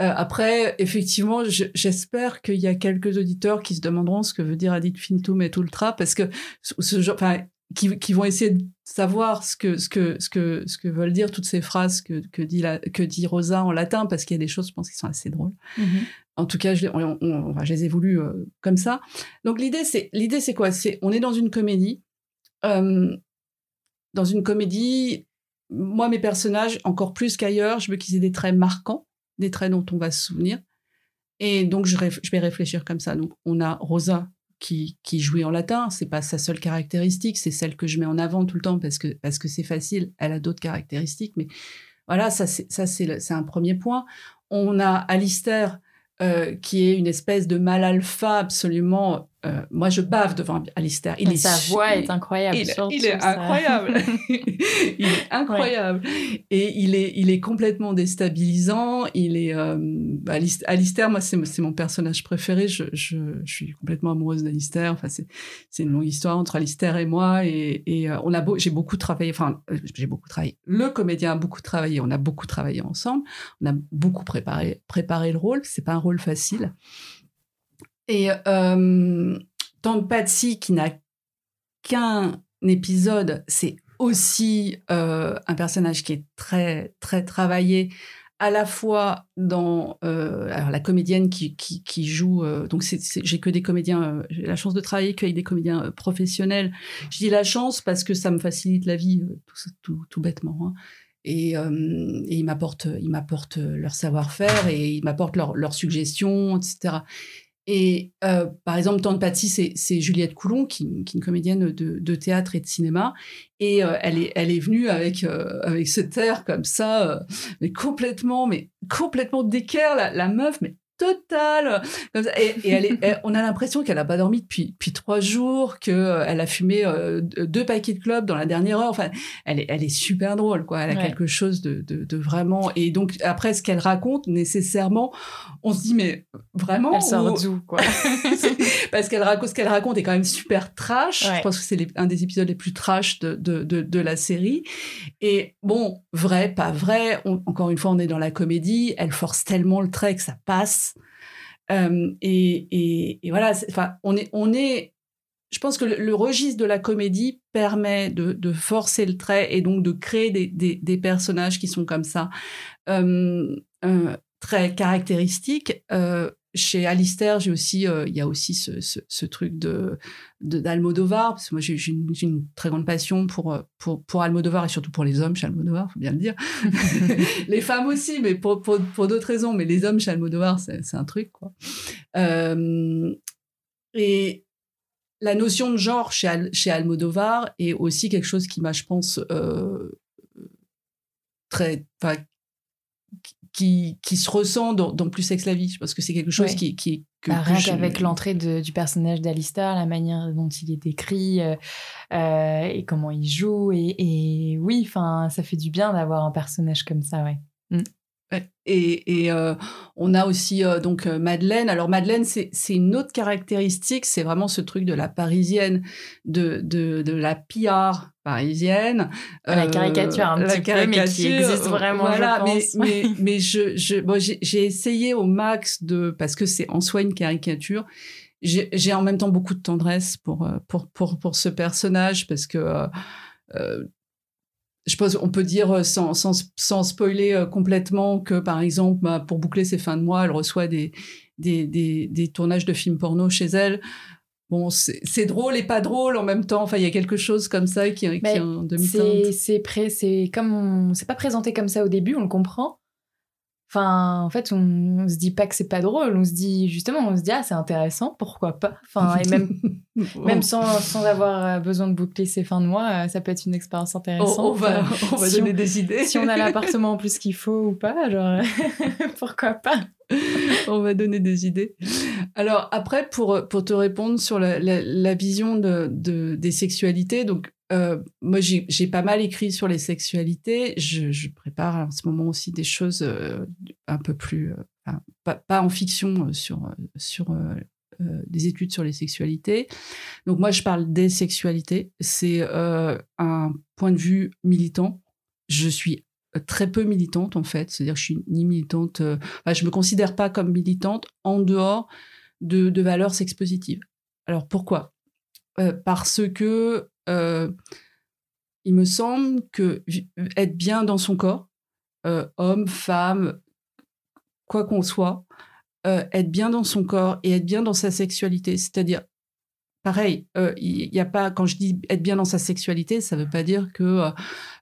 Speaker 4: Euh, après, effectivement, j'espère qu'il y a quelques auditeurs qui se demanderont ce que veut dire ad infinitum et ultra, parce que ce genre, enfin, qui, qui, vont essayer de savoir ce que ce que ce que ce que veulent dire toutes ces phrases que que dit la, que dit Rosa en latin, parce qu'il y a des choses, je pense, qui sont assez drôles. Mm-hmm. En tout cas, je, on, on, je les ai voulues euh, comme ça. Donc l'idée, c'est l'idée, c'est quoi? C'est on est dans une comédie. Euh, dans une comédie, moi, mes personnages, encore plus qu'ailleurs, je veux qu'ils aient des traits marquants, des traits dont on va se souvenir. Et donc, je, vais réfléchir comme ça. Donc, on a Rosa qui, qui jouait en latin. C'est pas sa seule caractéristique, c'est celle que je mets en avant tout le temps parce que parce que c'est facile. Elle a d'autres caractéristiques, mais voilà, ça c'est ça c'est un premier point. On a Alistair euh, qui est une espèce de mal alpha absolument euh, moi, je bave devant Alistair.
Speaker 1: Il est sa voix est incroyable.
Speaker 4: Il, il est incroyable. il est incroyable. Et il est, il est complètement déstabilisant. Il est, euh, Alistair, moi, c'est mon personnage préféré. Je, je, je suis complètement amoureuse d'Alistair. Enfin, c'est une longue histoire entre Alistair et moi. Et, et euh, on a beau, j'ai beaucoup travaillé. Enfin, euh, j'ai beaucoup travaillé. Le comédien a beaucoup travaillé. On a beaucoup travaillé ensemble. On a beaucoup préparé, préparé le rôle. C'est pas un rôle facile. Et euh, Tante Patsy, qui n'a qu'un épisode, c'est aussi euh, un personnage qui est très, très travaillé, à la fois dans euh, la comédienne qui, qui, joue euh, donc j'ai que des comédiens j'ai la chance de travailler qu'avec des comédiens professionnels je dis la chance parce que ça me facilite la vie tout, tout, tout bêtement hein. et, et, ils m'apportent ils m'apportent leur savoir-faire et ils m'apportent leurs leur suggestions etc et euh, par exemple, Tante Patsy, c'est Juliette Coulon, qui, est une comédienne de, de, théâtre et de cinéma. Et euh, elle, est, elle est venue avec, euh, avec ce air comme ça, mais complètement, mais complètement d'équerre, la, la meuf, mais totale. Et, et elle est, on a l'impression qu'elle a pas dormi depuis, depuis trois jours, que euh, a fumé euh, deux paquets de clubs dans la dernière heure. Enfin, elle est, elle est super drôle, quoi. Elle a quelque chose de, de, de, vraiment. Et donc après, ce qu'elle raconte, nécessairement, on se dit mais vraiment.
Speaker 1: Elle sort d'où, quoi?
Speaker 4: Parce qu'elle raconte, ce qu'elle raconte est quand même super trash. Je pense que c'est un des épisodes les plus trash de, de, de, de, la série. Et bon, vrai, pas vrai. encore une fois, on est dans la comédie. Elle force tellement le trait que ça passe euh, et, voilà, enfin, on est, on est. Je pense que le, registre de la comédie permet de, forcer le trait et donc de créer des personnages qui sont comme ça, euh, euh, très caractéristiques. Chez Alistair, j'ai aussi, euh, il y a aussi ce, ce, ce truc de d'Almodovar, parce que moi j'ai une, une, très grande passion pour, euh, pour pour Almodovar et surtout pour les hommes chez Almodovar, faut bien le dire. les femmes aussi, mais pour pour, pour d'autres raisons, mais les hommes chez Almodovar, c'est un truc quoi. Euh, et la notion de genre chez, Al, chez Almodovar est aussi quelque chose qui m'a, je pense, euh, très, qui, qui se ressent dans, dans Plus Sex la vie. parce que c'est quelque chose qui, qui
Speaker 1: que, bah, rien qu'avec l'entrée du personnage d'Alistair, la manière dont il est décrit euh, euh, et comment il joue. Et, et oui, enfin, ça fait du bien d'avoir un personnage comme ça, ouais. Mm.
Speaker 4: Et, et euh, on a aussi donc Madeleine. Alors Madeleine, c'est une autre caractéristique, c'est vraiment ce truc de la parisienne, de, de, de la PR parisienne.
Speaker 1: La caricature un petit peu, mais qui existe vraiment, voilà,
Speaker 4: je pense. Mais, mais, mais je, je bon, j'ai essayé au max de, parce que c'est en soi une caricature, j'ai en même temps beaucoup de tendresse pour, pour, pour, pour ce personnage, parce que... Euh, je pense on peut dire euh, sans, sans, sans spoiler euh, complètement que par exemple bah, pour boucler ses fins de mois elle reçoit des des, des, des tournages de films porno chez elle bon c'est drôle et pas drôle en même temps enfin il y a quelque chose comme ça qui, qui est en demi-teinte
Speaker 1: c'est comme c'est pas présenté comme ça au début on le comprend Enfin, en fait, on, se dit pas que c'est pas drôle, on se dit justement, on se dit ah c'est intéressant, pourquoi pas? Enfin, et même même sans, sans avoir euh, besoin de boucler ses fins de mois, euh, ça peut être une expérience intéressante.
Speaker 4: On, va, on va donner des idées.
Speaker 1: Si on a l'appartement en plus qu'il faut ou pas, genre pourquoi pas?
Speaker 4: on va donner des idées. Alors après, pour pour te répondre sur la, la, vision de, de, des sexualités, donc euh, moi, j'ai pas mal écrit sur les sexualités. Je, je, prépare en ce moment aussi des choses euh, un peu plus, euh, pas, pas, en fiction, sur, sur des études sur les sexualités. Donc moi, je parle des sexualités. C'est un point de vue militant. Je suis très peu militante en fait, c'est-à-dire je suis ni militante, enfin, je me considère pas comme militante en dehors de, de valeurs sexpositives. Alors pourquoi? Parce que euh, il me semble que être bien dans son corps, euh, homme, femme, quoi qu'on soit, euh, être bien dans son corps et être bien dans sa sexualité, c'est-à-dire pareil, il n'y a pas quand je dis être bien dans sa sexualité, ça ne veut pas dire que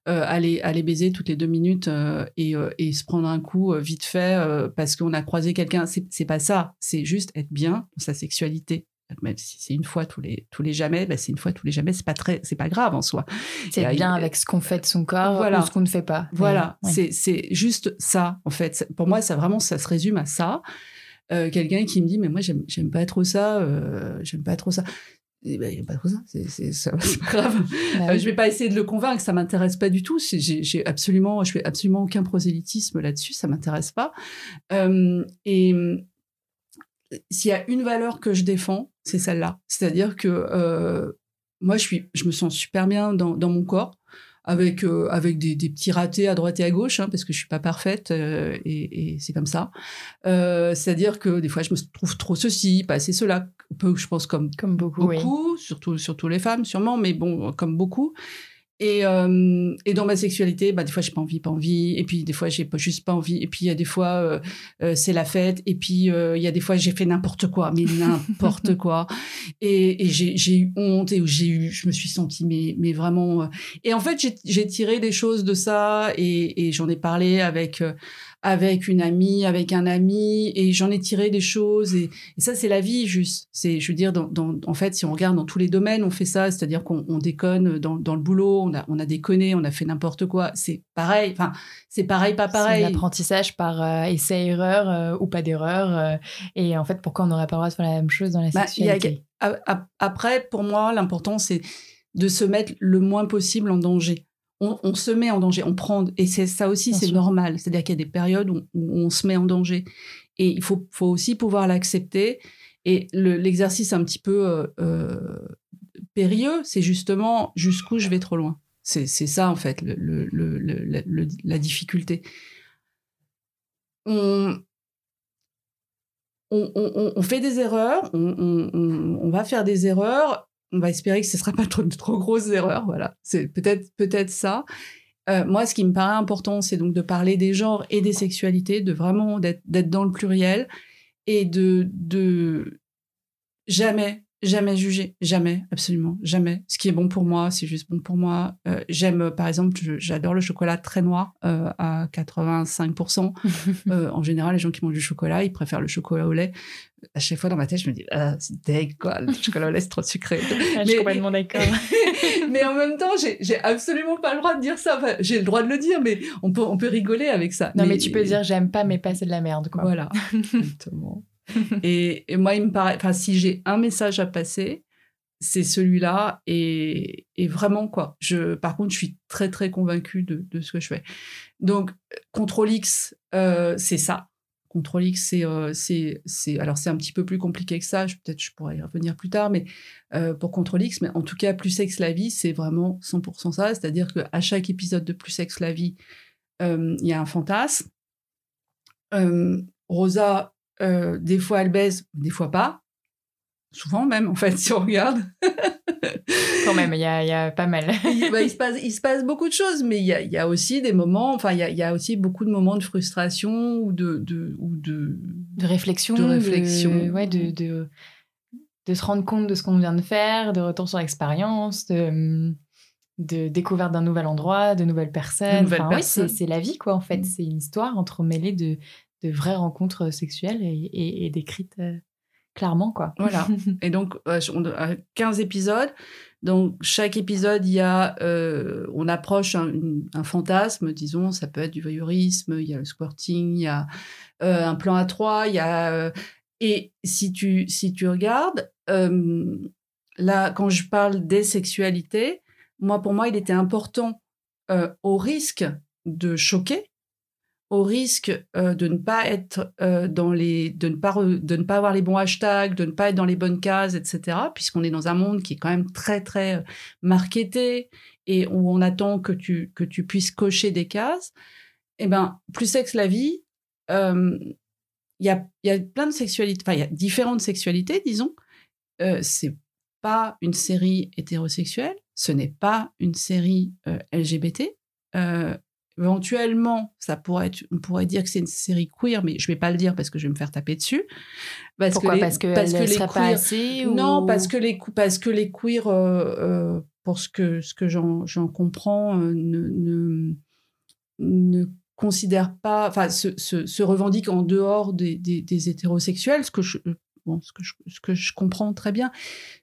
Speaker 4: aller aller baiser toutes les deux minutes et, et, se prendre un coup vite fait parce qu'on a croisé quelqu'un. C'est pas ça. C'est juste être bien dans sa sexualité même si c'est une fois tous les tous les jamais, ben c'est une fois tous les jamais, c'est pas très, c'est pas grave en soi.
Speaker 1: C'est bien avec ce qu'on fait de son corps ou ce qu'on ne fait pas.
Speaker 4: Voilà, c'est c'est juste ça en fait. Pour moi, ça vraiment ça se résume à ça. Euh, quelqu'un qui me dit mais moi j'aime j'aime pas trop ça, euh, j'aime pas trop ça. Eh ben, pas trop ça, c'est pas grave. Bah euh, je vais pas essayer de le convaincre, ça m'intéresse pas du tout. J'ai absolument, je fais absolument aucun prosélytisme là-dessus, ça m'intéresse pas. et s'il y a une valeur que je défends, c'est celle-là. C'est-à-dire que euh, moi, je, suis, je me sens super bien dans, mon corps, avec, euh, avec des, petits ratés à droite et à gauche, hein, parce que je suis pas parfaite, euh, et, c'est comme ça. C'est-à-dire que des fois, je me trouve trop ceci, pas assez cela, peu, je pense comme,
Speaker 1: comme beaucoup,
Speaker 4: beaucoup surtout, surtout les femmes, sûrement, mais bon, comme beaucoup. Et, euh, et dans ma sexualité, bah, des fois, j'ai pas envie, pas envie. Et puis, des fois, j'ai pas, juste pas envie. Et puis, il y a des fois, euh, euh c'est la fête. Et puis, euh, il y a des fois, j'ai fait n'importe quoi, mais n'importe quoi. Et, et j'ai eu honte et j'ai eu, je me suis sentie, mais, mais vraiment. Euh. Et en fait, j'ai tiré des choses de ça et, et j'en ai parlé avec, avec une amie, avec un ami, et j'en ai tiré des choses. Et, ça, c'est la vie, juste. C'est, je veux dire, dans, en fait, si on regarde dans tous les domaines, on fait ça, c'est-à-dire qu'on déconne dans, dans, le boulot, on a, on a déconné, on a fait n'importe quoi. C'est pareil. Enfin, c'est pareil, pas pareil.
Speaker 1: C'est l'apprentissage par euh, essai-erreur euh, ou pas d'erreur. Euh, et en fait, pourquoi on n'aurait pas le droit de faire la même chose dans la bah, sexualité?
Speaker 4: Après, pour moi, l'important, c'est de se mettre le moins possible en danger on, se met en danger, on prend, et c'est ça aussi, c'est normal. C'est-à-dire qu'il y a des périodes où, on se met en danger. Et il faut, faut aussi pouvoir l'accepter. Et l'exercice un petit peu euh, euh, périlleux, c'est justement jusqu'où je vais trop loin. C'est ça, en fait, le, la difficulté. On, on, fait des erreurs, on, va faire des erreurs, on va espérer que ce ne sera pas trop, trop grosses erreurs. Voilà, c'est peut-être peut-être ça. Euh, moi, ce qui me paraît important, c'est donc de parler des genres et des sexualités, de vraiment d'être dans le pluriel et de de jamais jamais juger, jamais, absolument, jamais. Ce qui est bon pour moi, c'est juste bon pour moi. Euh, j'aime, par exemple, j'adore le chocolat très noir euh, à 85%. en général, les gens qui mangent du chocolat, ils préfèrent le chocolat au lait à chaque fois dans ma tête, je me dis, ah, c'est deg, quoi, le chocolat au lait, c'est trop sucré.
Speaker 1: Ah, je suis complètement d'accord.
Speaker 4: mais en même temps, j'ai absolument pas le droit de dire ça. Enfin, j'ai le droit de le dire, mais on peut, on peut rigoler avec ça.
Speaker 1: Non, mais, tu peux dire, j'aime pas, mais pas, c'est de la merde, quoi.
Speaker 4: Voilà, exactement. et, moi, il me paraît, enfin, si j'ai un message à passer, c'est celui-là. Et, vraiment, quoi. Je, par contre, je suis très, très convaincue de, ce que je fais. Donc, Contrôle X, euh, c'est ça Contrôle X, euh, c'est, c'est, alors c'est un petit peu plus compliqué que ça. peut-être je pourrais y revenir plus tard, mais euh, pour Contrôle X, mais en tout cas, Plus Sexe la vie, c'est vraiment 100% ça. C'est-à-dire qu'à chaque épisode de Plus Sexe la vie, euh, il y a un fantasme. Rosa, des fois elle baise, des fois pas. Souvent même, en fait, si on regarde.
Speaker 1: Quand même, il y a, pas mal.
Speaker 4: Bah, il, se passe, il se passe beaucoup de choses, mais il y a, y a aussi des moments, enfin, il y a, y a, aussi beaucoup de moments de frustration ou de. de ou de,
Speaker 1: de réflexion.
Speaker 4: De réflexion.
Speaker 1: De, ouais, de, de, de, se rendre compte de ce qu'on vient de faire, de retour sur l'expérience, de. de découverte d'un nouvel endroit, de nouvelles personnes. oui, c'est la vie, quoi, en fait. Mm. C'est une histoire entremêlée de, de vraies rencontres sexuelles et, et, décrites euh, clairement, quoi.
Speaker 4: Voilà. et donc, on a 15 épisodes. Donc, chaque épisode, il y a, euh, on approche un, fantasme, disons, ça peut être du voyeurisme, il y a le squirting, il y a euh, un plan à trois, il y a. et si tu, si tu regardes, là, quand je parle des sexualités, moi, pour moi, il était important, euh, au risque de choquer, au risque euh, de ne pas être euh, dans les, de ne pas de ne pas avoir les bons hashtags, de ne pas être dans les bonnes cases, etc. Puisqu'on est dans un monde qui est quand même très très marketé et où on attend que tu que tu puisses cocher des cases. Eh ben, plus sexe la vie, il y a y a plein de sexualités, enfin il y a différentes sexualités, disons. c'est pas une série hétérosexuelle, ce n'est pas une série euh, LGBT. Euh, éventuellement, ça pourrait être, on pourrait dire que c'est une série queer, mais je vais pas le dire parce que je vais me faire taper dessus.
Speaker 1: Parce Pourquoi que Parce que parce que les queer, pas assez
Speaker 4: Non, parce que les parce que les queers, euh, pour ce que ce que j'en comprends, ne, ne, ne considèrent pas, enfin, se, se, se, revendiquent en dehors des, des, des hétérosexuels, ce que je, bon, ce que je, ce que je comprends très bien.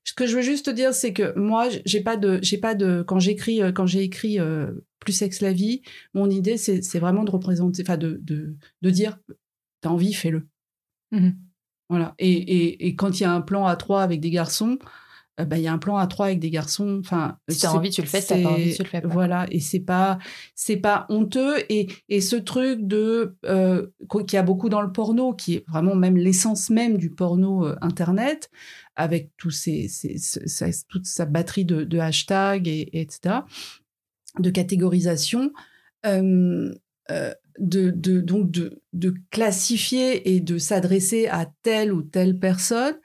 Speaker 4: Ce que je veux juste dire, c'est que moi, j'ai pas de, j'ai pas de, quand j'écris, euh, quand j'ai écrit euh, plus sexe la vie, mon idée, c'est vraiment de représenter, enfin, de, de, de dire, t'as envie, fais-le. Mmh voilà. Et, et, et quand il y a un plan à trois avec des garçons, euh, bah, il y a un plan à trois avec des garçons. Enfin,
Speaker 1: si tu as envie, tu le fais. Si t'as pas envie, tu le fais pas.
Speaker 4: Voilà, et c'est pas, c'est pas honteux. Et, et ce truc de euh, qu'il y a beaucoup dans le porno, qui est vraiment même l'essence même du porno euh, internet, avec tous ces, toute sa batterie de, de hashtags et, etc., de catégorisation. Euh, de, de, donc de, de classifier et de s'adresser à telle ou telle personne,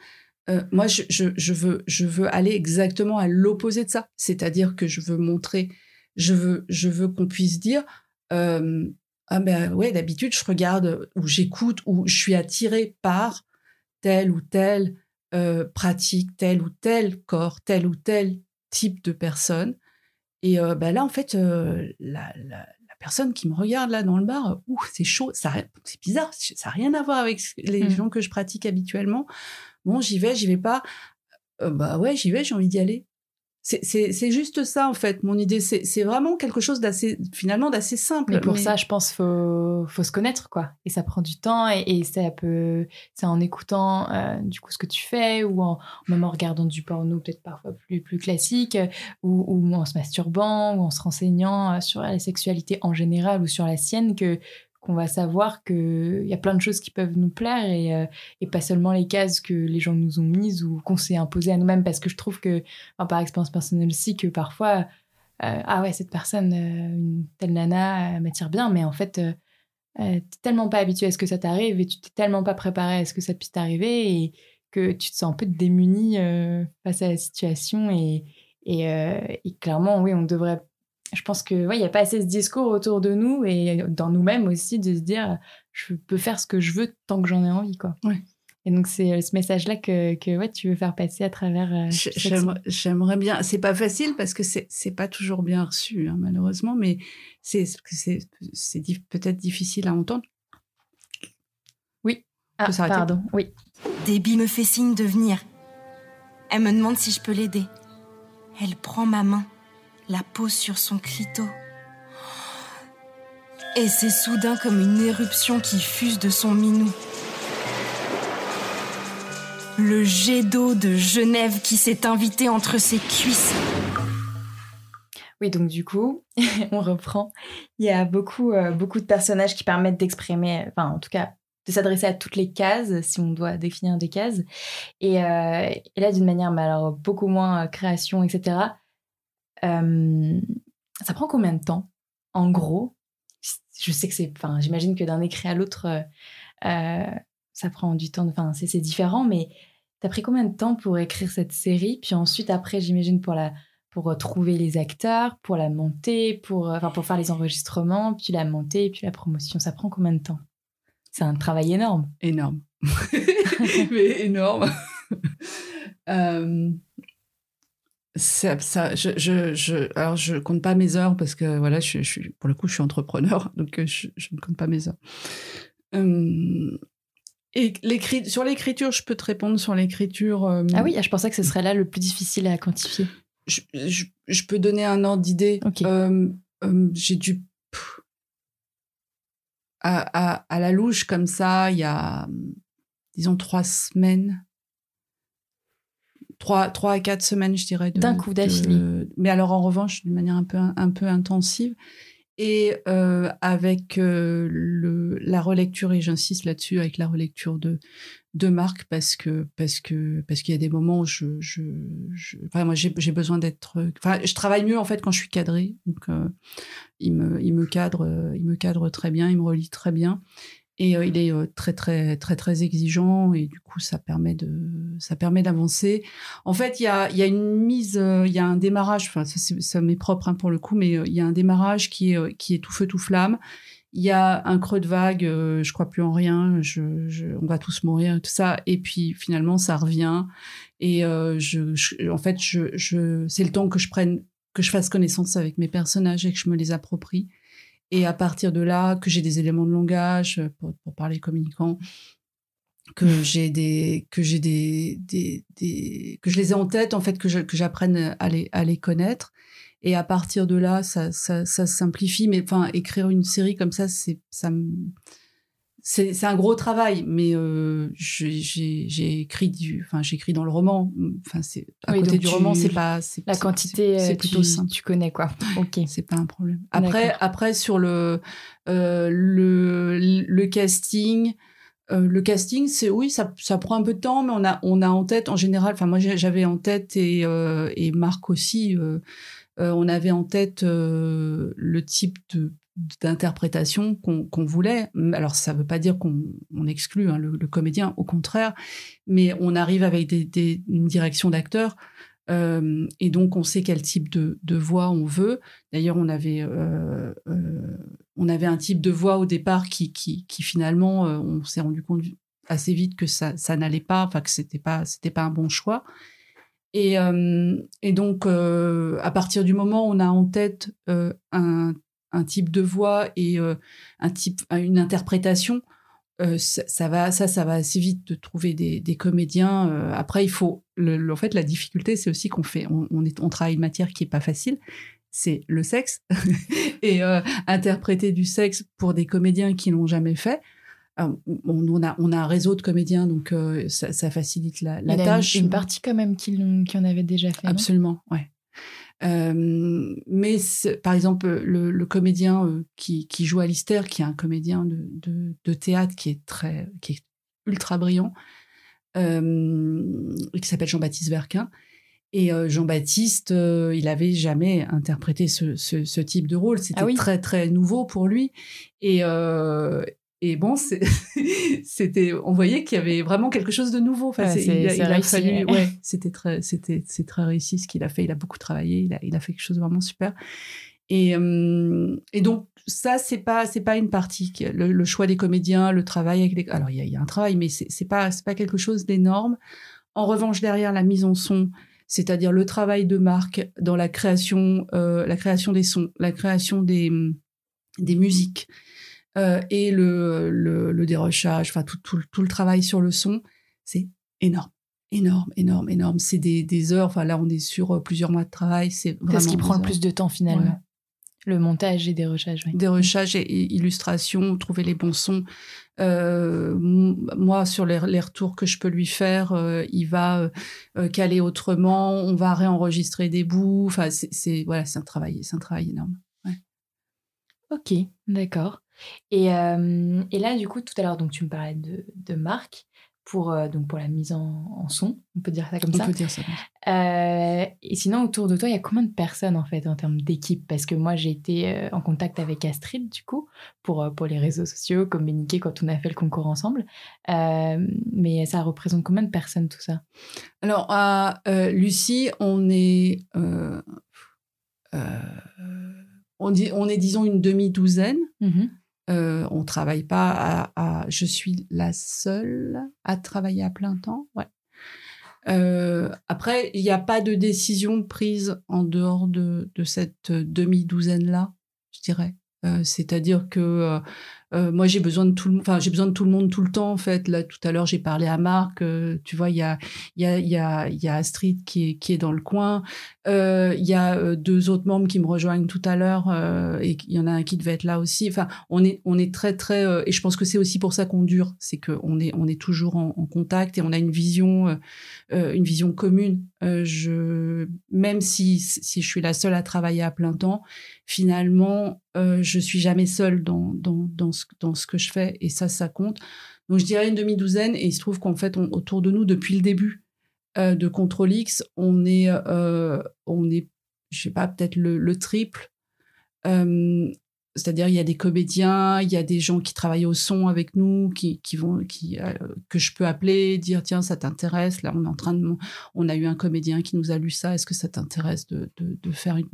Speaker 4: euh, moi, je, je, veux, je veux aller exactement à l'opposé de ça. C'est-à-dire que je veux montrer, je veux, je veux qu'on puisse dire, euh, ah ben ouais, d'habitude, je regarde ou j'écoute ou je suis attiré par telle ou telle euh, pratique, tel ou tel corps, tel ou tel type de personne. Et ben là, en fait, la, la, la, personne qui me regarde là dans le bar, ouh, c'est chaud, c'est bizarre, ça n'a rien à voir avec les mmh. gens que je pratique habituellement. Bon, j'y vais, j'y vais pas. Euh, bah ouais, j'y vais, j'ai envie d'y aller. C'est juste ça en fait. Mon idée, c'est vraiment quelque chose d'assez finalement d'assez simple.
Speaker 1: Mais pour ça, je pense faut faut se connaître quoi. Et ça prend du temps et, et ça peut c'est en écoutant euh, du coup ce que tu fais ou en même en regardant du porno peut-être parfois plus plus classique ou, ou en se masturbant ou en se renseignant euh, sur la sexualité en général ou sur la sienne que qu'on va savoir qu'il y a plein de choses qui peuvent nous plaire et, euh, et, pas seulement les cases que les gens nous ont mises ou qu'on s'est imposées à nous-mêmes. Parce que je trouve que, par expérience personnelle aussi, que parfois, euh, ah ouais, cette personne, euh, une telle nana m'attire bien, mais en fait, t'es tellement pas habitué à ce que ça t'arrive et tu t'es tellement pas préparé à ce que ça puisse t'arriver et que tu te sens un peu démuni face à la situation et, et clairement, oui, on devrait je pense que ouais, il y a pas assez ce discours autour de nous et dans nous-mêmes aussi de se dire je peux faire ce que je veux tant que j'en ai envie quoi.
Speaker 4: Ouais.
Speaker 1: Et donc c'est ce message-là que, que ouais, tu veux faire passer à travers.
Speaker 4: Euh, j'aimerais bien. C'est pas facile parce que c'est c'est pas toujours bien reçu hein, malheureusement, mais c'est c'est c'est peut-être difficile à entendre.
Speaker 1: Oui. Ah, pardon. Oui.
Speaker 2: Debbie me fait signe de venir. Elle me demande si je peux l'aider. Elle prend ma main la pose sur son clito. Et c'est soudain comme une éruption qui fuse de son minou. Le jet d'eau de Genève qui s'est invité entre ses cuisses.
Speaker 1: Oui, donc du coup, on reprend. Il y a beaucoup, euh, beaucoup de personnages qui permettent d'exprimer, enfin en tout cas, de s'adresser à toutes les cases, si on doit définir des cases. Et, euh, et là, d'une manière, mais alors beaucoup moins euh, création, etc. Euh, ça prend combien de temps, en gros Je sais que c'est. Enfin, j'imagine que d'un écrit à l'autre, euh, euh, ça prend du temps. Enfin, c'est différent, mais t'as pris combien de temps pour écrire cette série? Puis ensuite, après, j'imagine pour la pour trouver les acteurs, pour la monter, pour, enfin, pour faire les enregistrements, puis la monter, puis la promotion. Ça prend combien de temps? C'est un travail énorme.
Speaker 4: Énorme. mais énorme. ça, ça je, je, je, alors je compte pas mes heures parce que voilà, je, suis, pour le coup, je suis entrepreneur, donc je, je ne compte pas mes heures. Euh, et sur l'écriture, je peux te répondre sur l'écriture. Euh,
Speaker 1: ah oui, je pensais que ce serait là le plus difficile à quantifier.
Speaker 4: Je, je peux donner un ordre d'idée. Euh, J'ai dû à, à, à, la louche comme ça, il y a disons trois semaines trois, trois à quatre semaines, je dirais.
Speaker 1: D'un coup d'affilée.
Speaker 4: Mais alors, en revanche, d'une manière un peu, un peu intensive. Et euh, avec euh, le, la relecture, et j'insiste là-dessus, avec la relecture de, de Marc, parce que parce que parce qu'il y a des moments où je, je, je enfin, moi j'ai besoin d'être, enfin je travaille mieux en fait quand je suis cadrée, donc euh, il me il me cadre il me cadre très bien, il me relie très bien, et euh, il est euh, très très très très exigeant et du coup ça permet de ça permet d'avancer. En fait, il y a il y a une mise euh, il y a un démarrage enfin ça ça m'est propre hein, pour le coup mais il y a un démarrage qui est qui est tout feu tout flamme. Il y a un creux de vague, je crois plus en rien, je, je, on va tous mourir, tout ça. Et puis finalement, ça revient. Et je, je, en fait, je, je, c'est le temps que je prenne, que je fasse connaissance avec mes personnages et que je me les approprie. Et à partir de là, que j'ai des éléments de langage euh, pour, pour parler communicant, que j'ai des que j'ai des, des, des, que je les ai en tête en fait que je, que j'apprenne à les à les connaître. Et à partir de là ça ça, ça simplifie. Mais enfin écrire une série comme ça c'est ça me c'est un gros travail, mais euh, j'ai écrit du, enfin j'écris dans le roman. Enfin c'est à côté du roman, c'est pas
Speaker 1: la quantité, c'est euh, plutôt tu, simple. Tu connais quoi Ok.
Speaker 4: C'est pas un problème. Après après sur le euh, le, le casting. Euh, le casting, c'est oui, ça, ça prend un peu de temps, mais on a on a en tête en général. Enfin moi j'avais en tête et et Marc aussi. On avait en tête le type de d'interprétation qu'on voulait. Alors, ça ne veut pas dire qu'on exclut hein, le, comédien, au contraire, mais on arrive avec une direction d'acteur. Euh, et donc, on sait quel type de, voix on veut. D'ailleurs, on avait euh, euh, on avait un type de voix au départ qui, qui, finalement, on s'est rendu compte assez vite que ça, n'allait pas, enfin que c'était pas pas un bon choix. Et donc, à partir du moment où on a en tête un un type de voix et euh, un type, une interprétation, euh, ça, va, ça, ça va assez vite de trouver des, comédiens. Euh, après, il faut, en fait, la difficulté, c'est aussi qu'on fait, on, est, on travaille une matière qui est pas facile. C'est le sexe et interpréter du sexe pour des comédiens qui l'ont jamais fait. On, a, on a un réseau de comédiens, donc ça, facilite la, tâche.
Speaker 1: Une, une partie quand même qui, qui en avait déjà fait.
Speaker 4: Absolument, ouais. Euh, mais par exemple, le, comédien euh, qui, qui, joue Alistair, qui est un comédien de, de, de, théâtre qui est très, qui est ultra brillant, euh, qui s'appelle Jean-Baptiste Verquin. Et euh, Jean-Baptiste, il avait jamais interprété ce, ce, ce type de rôle. C'était ah très très nouveau pour lui. Et, et bon, c'était, on voyait qu'il y avait vraiment quelque chose de nouveau. Enfin, il, a, fallu, ouais, c'était très, c'était, c'est très réussi ce qu'il a fait. Il a beaucoup travaillé. Il a, il a fait quelque chose de vraiment super. Et, euh, et donc ça, c'est pas, c'est pas une partie. Le, choix des comédiens, le travail avec les, alors il y a, il y a un travail, mais c'est, c'est pas, c'est pas quelque chose d'énorme. En revanche, derrière la mise en son, c'est-à-dire le travail de marque dans la création, euh, la création des sons, la création des, des musiques euh, et le, le, le dérochage, enfin tout, tout, tout, le travail sur le son, c'est énorme. Énorme, énorme, énorme. C'est des, des, heures. Enfin, là, on est sur euh, plusieurs mois de travail. C'est vraiment.
Speaker 1: ce qui prend le plus de temps finalement. Le montage et recherches.
Speaker 4: Oui. Des recherches et, illustration, trouver les bons sons. Euh, moi, sur les, les, retours que je peux lui faire, euh, il va euh, caler autrement. On va réenregistrer des bouts. Enfin, c'est voilà, c'est un travail, c'est un travail énorme. Ouais.
Speaker 1: Ok, d'accord. Et, euh, et, là, du coup, tout à l'heure, donc tu me parlais de, de Marc pour, euh, donc pour la mise en, son, on peut dire ça comme ça.
Speaker 4: On peut dire ça.
Speaker 1: Euh, et sinon, autour de toi, il y a combien de personnes en fait en termes d'équipe? Parce que moi, j'ai été en contact avec Astrid, du coup, pour, pour les réseaux sociaux, communiquer quand on a fait le concours ensemble. mais ça représente combien de personnes tout ça?
Speaker 4: Alors, à Lucie, on est on, dit, on est disons une demi-douzaine. Mm-hmm. Euh, on travaille pas à, Je suis la seule à travailler à plein temps. Ouais. après, il n'y a pas de décision prise en dehors de, de cette demi-douzaine-là, je dirais. C'est-à-dire que euh, moi, j'ai besoin de tout le, enfin, j'ai besoin de tout le monde tout le temps. En fait, là, tout à l'heure, j'ai parlé à Marc. Euh, tu vois, il y a, il y a, il y a, il y a Astrid qui est, qui est dans le coin. Euh, il y a euh, deux autres membres qui me rejoignent tout à l'heure et il y en a un qui devait être là aussi. Enfin, on est, on est très, très, et je pense que c'est aussi pour ça qu'on dure, c'est qu'on est, on est toujours en, contact et on a une vision, une vision commune. je, même si, si je suis la seule à travailler à plein temps, finalement, euh, je suis jamais seule dans, dans, dans, ce, dans ce que je fais et ça, ça compte. Donc, je dirais une demi-douzaine et il se trouve qu'en fait, autour de nous, depuis le début euh, de Control X, on est, euh, on est je sais pas, peut-être le, le triple. Euh, c'est-à-dire, il y a des comédiens, il y a des gens qui travaillent au son avec nous, qui, vont, qui, euh, que je peux appeler, dire tiens, ça t'intéresse. Là, on est en train de, on a eu un comédien qui nous a lu ça. Est-ce que ça t'intéresse de, faire une,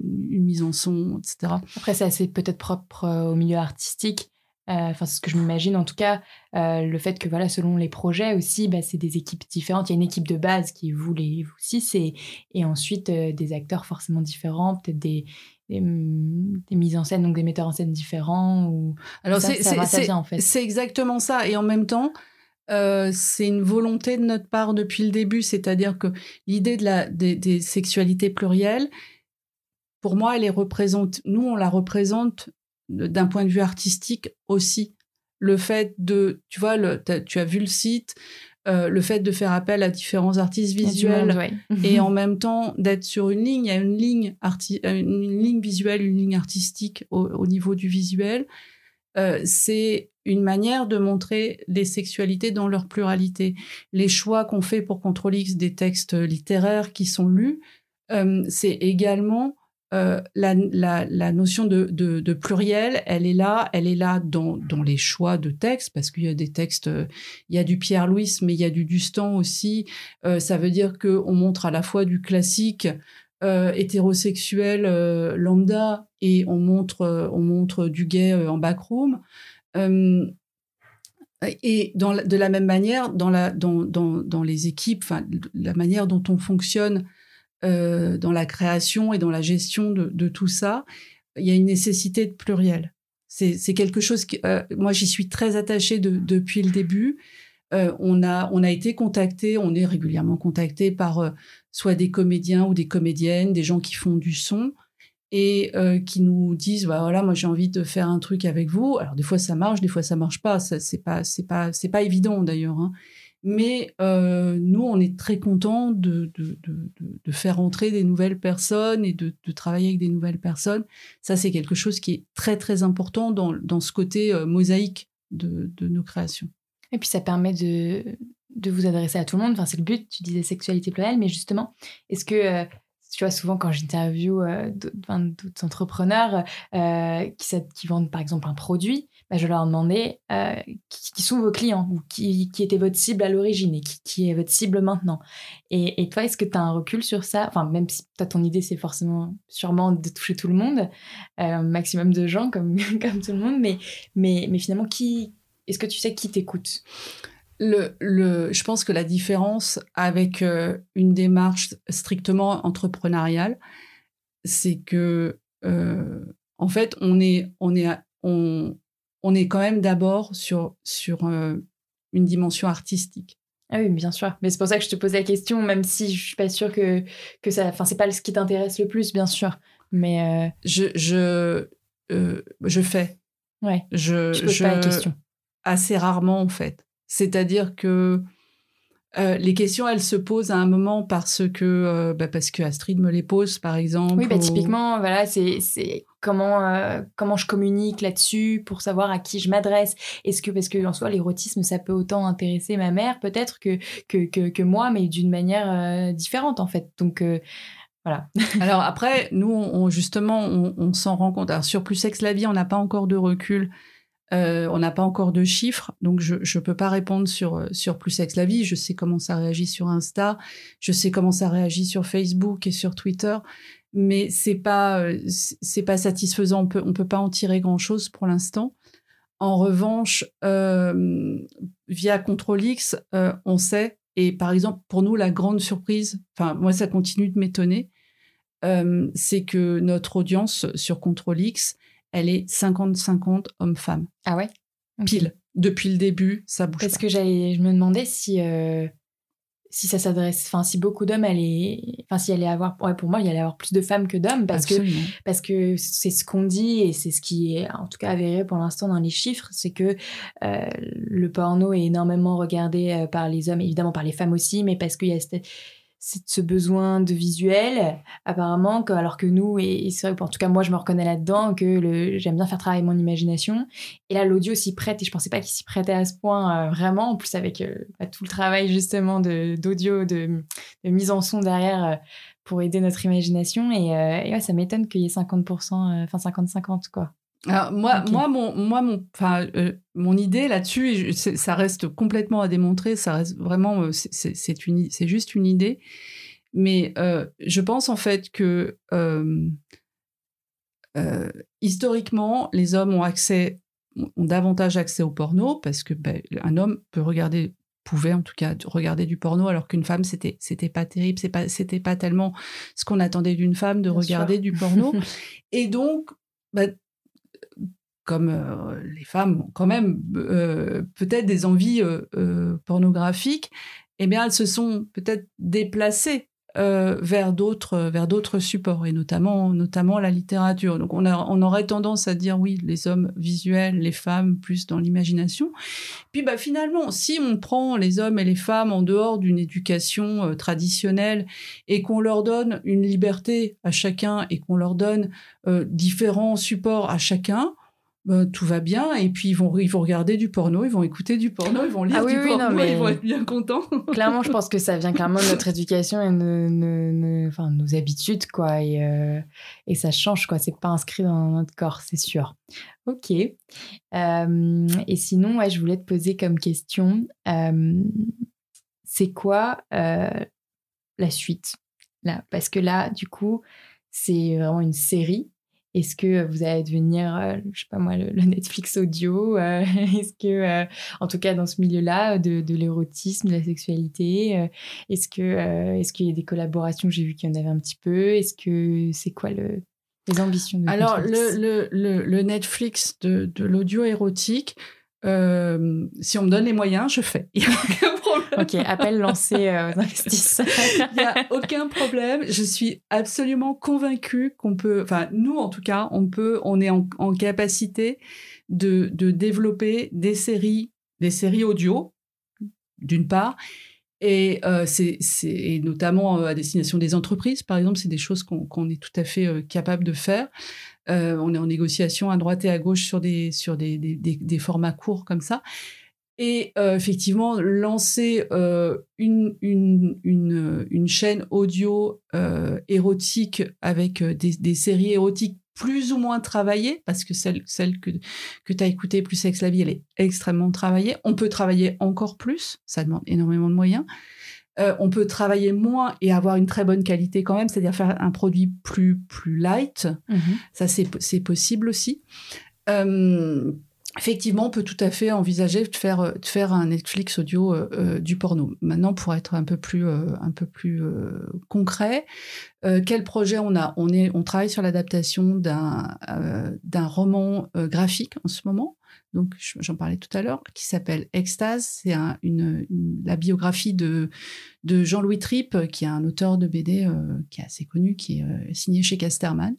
Speaker 4: mise en son, etc.
Speaker 1: Après, c'est assez peut-être propre au milieu artistique. Euh, enfin, c'est ce que je m'imagine. En tout cas, euh, le fait que voilà, selon les projets aussi, bah, c'est des équipes différentes. Il y a une équipe de base qui est vous les vous six, et, et ensuite euh, des acteurs forcément différents, peut-être des, des, des, mises en scène, donc des metteurs en scène différents. Ou...
Speaker 4: Alors c'est en fait. Exactement ça. Et en même temps, euh, c'est une volonté de notre part depuis le début, c'est-à-dire que l'idée de la des, des, sexualités plurielles, pour moi, elle est représente. Nous, on la représente d'un point de vue artistique aussi. Le fait de, tu vois, le, tu as vu le site, euh, le fait de faire appel à différents artistes visuels ouais. et en même temps d'être sur une ligne, il y a une ligne, arti une ligne visuelle, une ligne artistique au, au niveau du visuel. Euh, c'est une manière de montrer les sexualités dans leur pluralité. Les choix qu'on fait pour Control X des textes littéraires qui sont lus, euh, c'est également euh, la, notion de, pluriel, elle est là, elle est là dans, les choix de textes, parce qu'il y a des textes, euh, il y a du Pierre Louis, mais il y a du Dustan aussi. Euh, ça veut dire qu'on montre à la fois du classique hétérosexuel lambda et on montre, on montre du gay en backroom. et de la même manière, dans, dans les équipes, la manière dont on fonctionne euh, dans la création et dans la gestion de, tout ça, il y a une nécessité de pluriel. C'est quelque chose que euh, moi j'y suis très attachée de, depuis le début. Euh, on a on a été contacté, on est régulièrement contacté par soit des comédiens ou des comédiennes, des gens qui font du son et qui nous disent bah voilà moi j'ai envie de faire un truc avec vous. Alors des fois ça marche, des fois ça marche pas. C'est pas c'est pas c'est pas évident d'ailleurs. Hein. Mais euh, nous, on est très contents de, de, de, faire entrer des nouvelles personnes et de, travailler avec des nouvelles personnes. Ça, c'est quelque chose qui est très, très important dans, dans ce côté euh, mosaïque de, nos créations.
Speaker 1: Et puis, ça permet de, vous adresser à tout le monde. Enfin, c'est le but, tu disais sexualité plurielle, mais justement, est-ce que... Euh, tu vois, souvent quand j'interviewe euh, d'autres entrepreneurs qui, vendent par exemple un produit, bah, je leur demandais euh, qui, qui, sont vos clients ou qui, était votre cible à l'origine et qui, est votre cible maintenant. Et, toi, est-ce que tu as un recul sur ça? Enfin, même si toi, ton idée, c'est forcément sûrement de toucher tout le monde, euh, maximum de gens comme, comme tout le monde, mais, mais, mais finalement, qui est-ce que tu sais qui t'écoute?
Speaker 4: Le, le, je pense que la différence avec euh, une démarche strictement entrepreneuriale, c'est que euh, en fait, on est, on est, on, on est quand même d'abord sur, sur euh, une dimension artistique.
Speaker 1: Ah oui, bien sûr. Mais c'est pour ça que je te pose la question, même si je suis pas sûre que, que ça. Enfin, c'est pas ce qui t'intéresse le plus, bien sûr. Mais. Euh...
Speaker 4: Je, je, euh, je fais.
Speaker 1: Ouais.
Speaker 4: Je,
Speaker 1: je pose
Speaker 4: je,
Speaker 1: pas la question.
Speaker 4: Assez rarement, en fait. C'est-à-dire que euh, les questions, elles se posent à un moment parce que euh, bah parce que Astrid me les pose, par exemple.
Speaker 1: Oui, bah,
Speaker 4: ou...
Speaker 1: typiquement, voilà, c'est comment euh, comment je communique là-dessus pour savoir à qui je m'adresse. Est-ce que parce que en soi l'érotisme ça peut autant intéresser ma mère peut-être que que que, que moi, mais d'une manière différente en fait. Donc voilà.
Speaker 4: Alors après, nous, on, justement, on, on s'en rend compte. Alors sur Plus Sexe la vie, on n'a pas encore de recul euh, on n'a pas encore de chiffres, donc je ne peux pas répondre sur, sur Plus Sexe la vie. Je sais comment ça réagit sur Insta, je sais comment ça réagit sur Facebook et sur Twitter, mais c'est pas c'est pas satisfaisant. On peut on peut pas en tirer grand chose pour l'instant. En revanche, euh, via Control X, euh, on sait Et par exemple, pour nous, la grande surprise, enfin, moi, ça continue de m'étonner, euh, c'est que notre audience sur Control X, elle est 50-50 hommes-femmes.
Speaker 1: Ah ouais?
Speaker 4: Pile. Depuis le début, ça bouge
Speaker 1: Parce
Speaker 4: pas.
Speaker 1: que j'allais, je me demandais si, euh, si ça s'adresse, enfin, si beaucoup d'hommes allaient, enfin, si allait avoir, ouais, pour moi, il y allait avoir plus de femmes que d'hommes parce que parce que c'est ce qu'on dit et c'est ce qui est en tout cas avéré pour l'instant dans les chiffres, c'est que euh, le porno est énormément regardé euh, par les hommes, évidemment par les femmes aussi, mais parce qu'il y a cette- ce besoin de visuel apparemment, que- alors que nous, et, c'est vrai en tout cas moi je me reconnais là-dedans, que j'aime bien faire travailler mon imagination. Et là l'audio s'y prête et je pensais pas qu'il s'y prêtait à ce point euh, vraiment, en plus avec euh, bah, tout le travail justement d'audio, de, de mise en son derrière. euh, pour aider notre imagination. Et, et ça m'étonne qu'il y ait 50%, euh, enfin 50-50, quoi.
Speaker 4: Alors, moi, moi, mon, moi, mon, enfin, euh, mon idée là-dessus, ça reste complètement à démontrer. Ça reste vraiment, euh, c'est- une, c'est juste une idée. Mais euh, je pense en fait que euh, historiquement, les hommes ont accès, ont davantage accès au porno parce que ben, un homme peut regarder pouvait en tout cas regarder du porno alors qu'une femme c'était c'était pas terrible c'est pas c'était pas tellement ce qu'on attendait d'une femme de
Speaker 1: Bien
Speaker 4: regarder
Speaker 1: sûr.
Speaker 4: du porno et donc bah, comme euh, les femmes ont quand même euh, peut-être des envies euh, pornographiques, eh bien elles se sont peut-être déplacées vers d'autres vers d'autres supports et notamment notamment la littérature. Donc on a on aurait tendance à dire oui les hommes visuels, les femmes plus dans l'imagination. Puis bah finalement si on prend les hommes et les femmes en dehors d'une éducation traditionnelle et qu'on leur donne une liberté à chacun et qu'on leur donne différents supports à chacun, ben, tout va bien. Et puis, ils vont, ils vont regarder du porno, ils vont écouter du porno, ils vont lire
Speaker 1: Ah oui,
Speaker 4: du
Speaker 1: oui,
Speaker 4: porno,
Speaker 1: non, mais-
Speaker 4: ils vont être bien contents.
Speaker 1: Clairement, je pense que ça vient clairement de notre éducation et de- enfin, de nos habitudes, quoi. Et, euh, et ça change, quoi. C'est pas inscrit dans notre corps, c'est sûr. Ok. Euh, et sinon, ouais, je voulais te poser comme question, euh, c'est quoi la suite? Là Parce que là, du coup, c'est vraiment une série. Est-ce que vous allez devenir, euh, je sais pas moi, le, le Netflix audio euh, Est-ce que, euh, en tout cas dans ce milieu-là, de, de l'érotisme, de la sexualité, est-ce que, est-ce qu'il y a des collaborations J'ai vu qu'il y en avait un petit peu? Est-ce que c'est quoi le, les ambitions de
Speaker 4: Alors,
Speaker 1: Control
Speaker 4: le, le, le, le Netflix de, de l'audio érotique, euh, si on me donne les moyens, je fais. Il n'y a aucun problème.
Speaker 1: Ok, appel lancé euh, aux investisseurs.
Speaker 4: Il n'y a aucun problème. Je suis absolument convaincue qu'on peut, enfin, nous en tout cas, on peut, on est en, en capacité de, de développer des séries, des séries audio, d'une part, et, euh, c'est, et notamment euh, à destination des entreprises, par exemple, c'est des choses qu'on, est tout à fait euh, capable de faire. On est en négociation à droite et à gauche sur des, sur des, des, des, des formats courts comme ça. Et euh, effectivement, lancer euh, une, une, une, une chaîne audio euh, érotique avec des, des séries érotiques plus ou moins travaillées, parce que celle, celle que, que tu as écoutée, Plus Sexe la vie, elle est extrêmement travaillée. On peut travailler encore plus, ça demande énormément de moyens. On peut travailler moins et avoir une très bonne qualité quand même, c'est-à-dire faire un produit plus, plus light.
Speaker 1: Mhm.
Speaker 4: Ça, c'est c'est possible aussi. Euh, effectivement, on peut tout à fait envisager de faire, euh, de faire un Netflix audio euh, euh, du porno. Maintenant, pour être un peu plus, un peu plus concret, quel projet on a? On, est, on travaille sur l'adaptation d'un d'un roman graphique en ce moment. Donc, je- j'en parlais tout à l'heure, qui s'appelle Extase. C'est un- une- la biographie de, de Jean-Louis Tripp, qui est un auteur de BD euh, qui est assez connu, qui est euh, signé chez Casterman.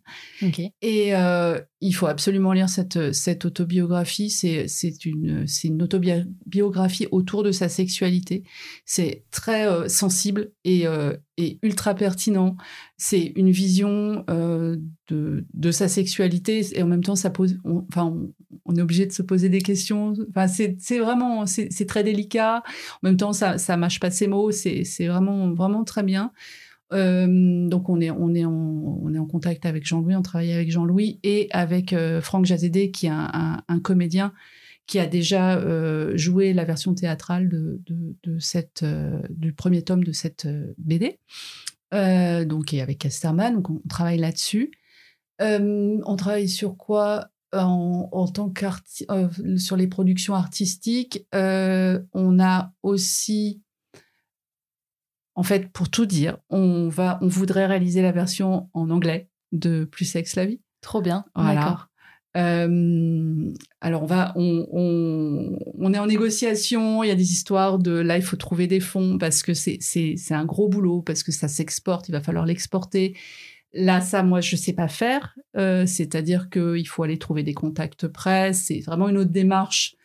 Speaker 4: Et euh, il faut absolument lire cette, cette autobiographie. C'est une, une autobiographie autour de sa sexualité. C'est très sensible et, et ultra pertinent. C'est une vision de, de sa sexualité et en même temps, ça pose, on, enfin, on, on est obligé de se poser des questions. Enfin, c'est vraiment, c'est c'est très délicat. En même temps, ça, ça mâche pas ses mots. C'est c'est vraiment, vraiment très bien. Euh, donc on est on est en, on est en contact avec Jean-Louis, on travaille avec Jean-Louis et avec euh, Franck Jazédé qui est un, comédien qui a déjà euh, joué la version théâtrale de, de, de cette euh, du premier tome de cette BD. Donc et avec Casterman, donc on travaille là-dessus. On travaille sur quoi en, en tant qu'arti euh, sur les productions artistiques. On a aussi en fait, pour tout dire, on va, on voudrait réaliser la version en anglais de Plus Sexe la vie.
Speaker 1: Trop bien.
Speaker 4: Voilà.
Speaker 1: D'accord.
Speaker 4: Euh, alors on va, on, on, on est en négociation. Il y a des histoires de là, il faut trouver des fonds parce que c'est c'est c'est un gros boulot parce que ça s'exporte. Il va falloir l'exporter. Là, ça, moi, je sais pas faire. Euh, C'est-à-dire qu'il faut aller trouver des contacts presse. C'est vraiment une autre démarche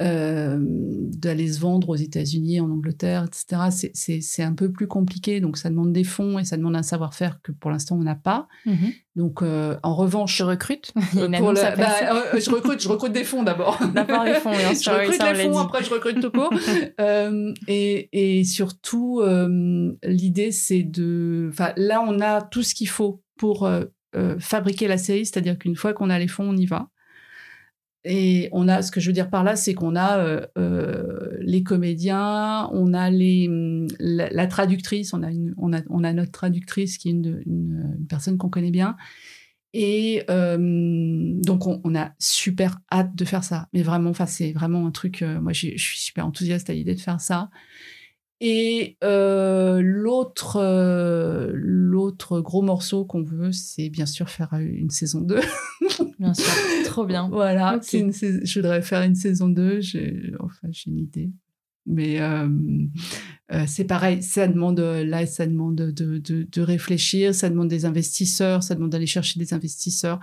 Speaker 4: euh, d'aller se vendre aux États-Unis, en Angleterre, etc. C'est- un peu plus compliqué. Donc, ça demande des fonds et ça demande un savoir-faire que pour l'instant on n'a pas.
Speaker 1: Mhm.
Speaker 4: Donc, euh, en revanche,
Speaker 1: Je recrute.
Speaker 4: Euh, pour le- bah, je recrute, je recrute des fonds d'abord.
Speaker 1: D'abord les fonds, bien
Speaker 4: je
Speaker 1: sûr, oui,
Speaker 4: recrute
Speaker 1: on
Speaker 4: les fonds, après je recrute tout court. Et, et surtout, l'idée c'est de, enfin là on a tout ce qu'il faut pour fabriquer la série, c'est-à-dire qu'une fois qu'on a les fonds, on y va. Et on a, ce que je veux dire par là, c'est qu'on a euh, euh, les comédiens, on a les, hum, la, traductrice, on a, une, on, a, on a notre traductrice qui est une, une, une personne qu'on connaît bien. Et euh, donc, on, on, a super hâte de faire ça. Mais vraiment, enfin, c'est vraiment un truc. Euh, moi, je suis super enthousiaste à l'idée de faire ça. Et euh, l'autre, euh, l'autre gros morceau qu'on veut, c'est bien sûr faire une saison 2.
Speaker 1: Bien sûr, trop bien.
Speaker 4: Voilà, une je voudrais faire une saison 2. J'ai, enfin, j'ai une idée. Mais euh, euh, c'est pareil, ça demande, euh, là, ça demande de, de, de réfléchir, ça demande des investisseurs, ça demande d'aller chercher des investisseurs.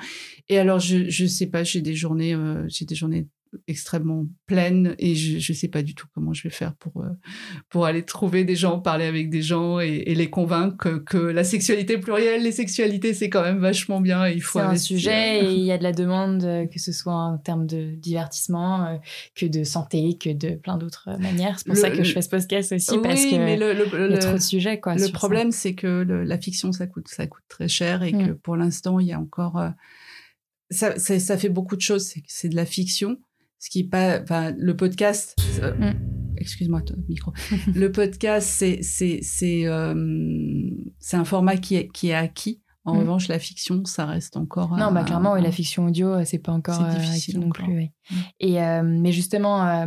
Speaker 4: Et alors, je, je sais pas, j'ai des journées, euh, j'ai des journées extrêmement pleines et je, je sais pas du tout comment je vais faire pour, euh, pour aller trouver des gens, parler avec des gens et, et les convaincre que, que la sexualité plurielle, les sexualités, c'est quand même vachement bien et il faut
Speaker 1: C'est un sujet et il y a de la demande, euh, que ce soit en termes de divertissement, euh, que de santé, que de plein d'autres manières. C'est pour
Speaker 4: Le-
Speaker 1: ça que
Speaker 4: le-
Speaker 1: je fais ce podcast aussi,
Speaker 4: Oui,
Speaker 1: parce que
Speaker 4: mais le, le-
Speaker 1: il y a
Speaker 4: le-
Speaker 1: trop de sujets. Quoi,
Speaker 4: le
Speaker 1: sur ça.
Speaker 4: problème, c'est que la fiction, ça coûte, ça coûte très cher et
Speaker 1: Mm.
Speaker 4: que pour l'instant, il y a encore. ça, ça, ça fait beaucoup de choses. C'est de la fiction. Ce qui pas. Enfin, le podcast. euh,
Speaker 1: Mm.
Speaker 4: Excuse-moi, ton micro. le podcast, c'est, c'est, c'est, euh, c'est un format qui est, qui est acquis. En
Speaker 1: Mm.
Speaker 4: revanche, la fiction, ça reste encore.
Speaker 1: Non, bah clairement, oui, la fiction audio, euh, c'est pas encore
Speaker 4: C'est
Speaker 1: euh,
Speaker 4: difficile
Speaker 1: non plus. oui.
Speaker 4: Mm.
Speaker 1: Et mais justement,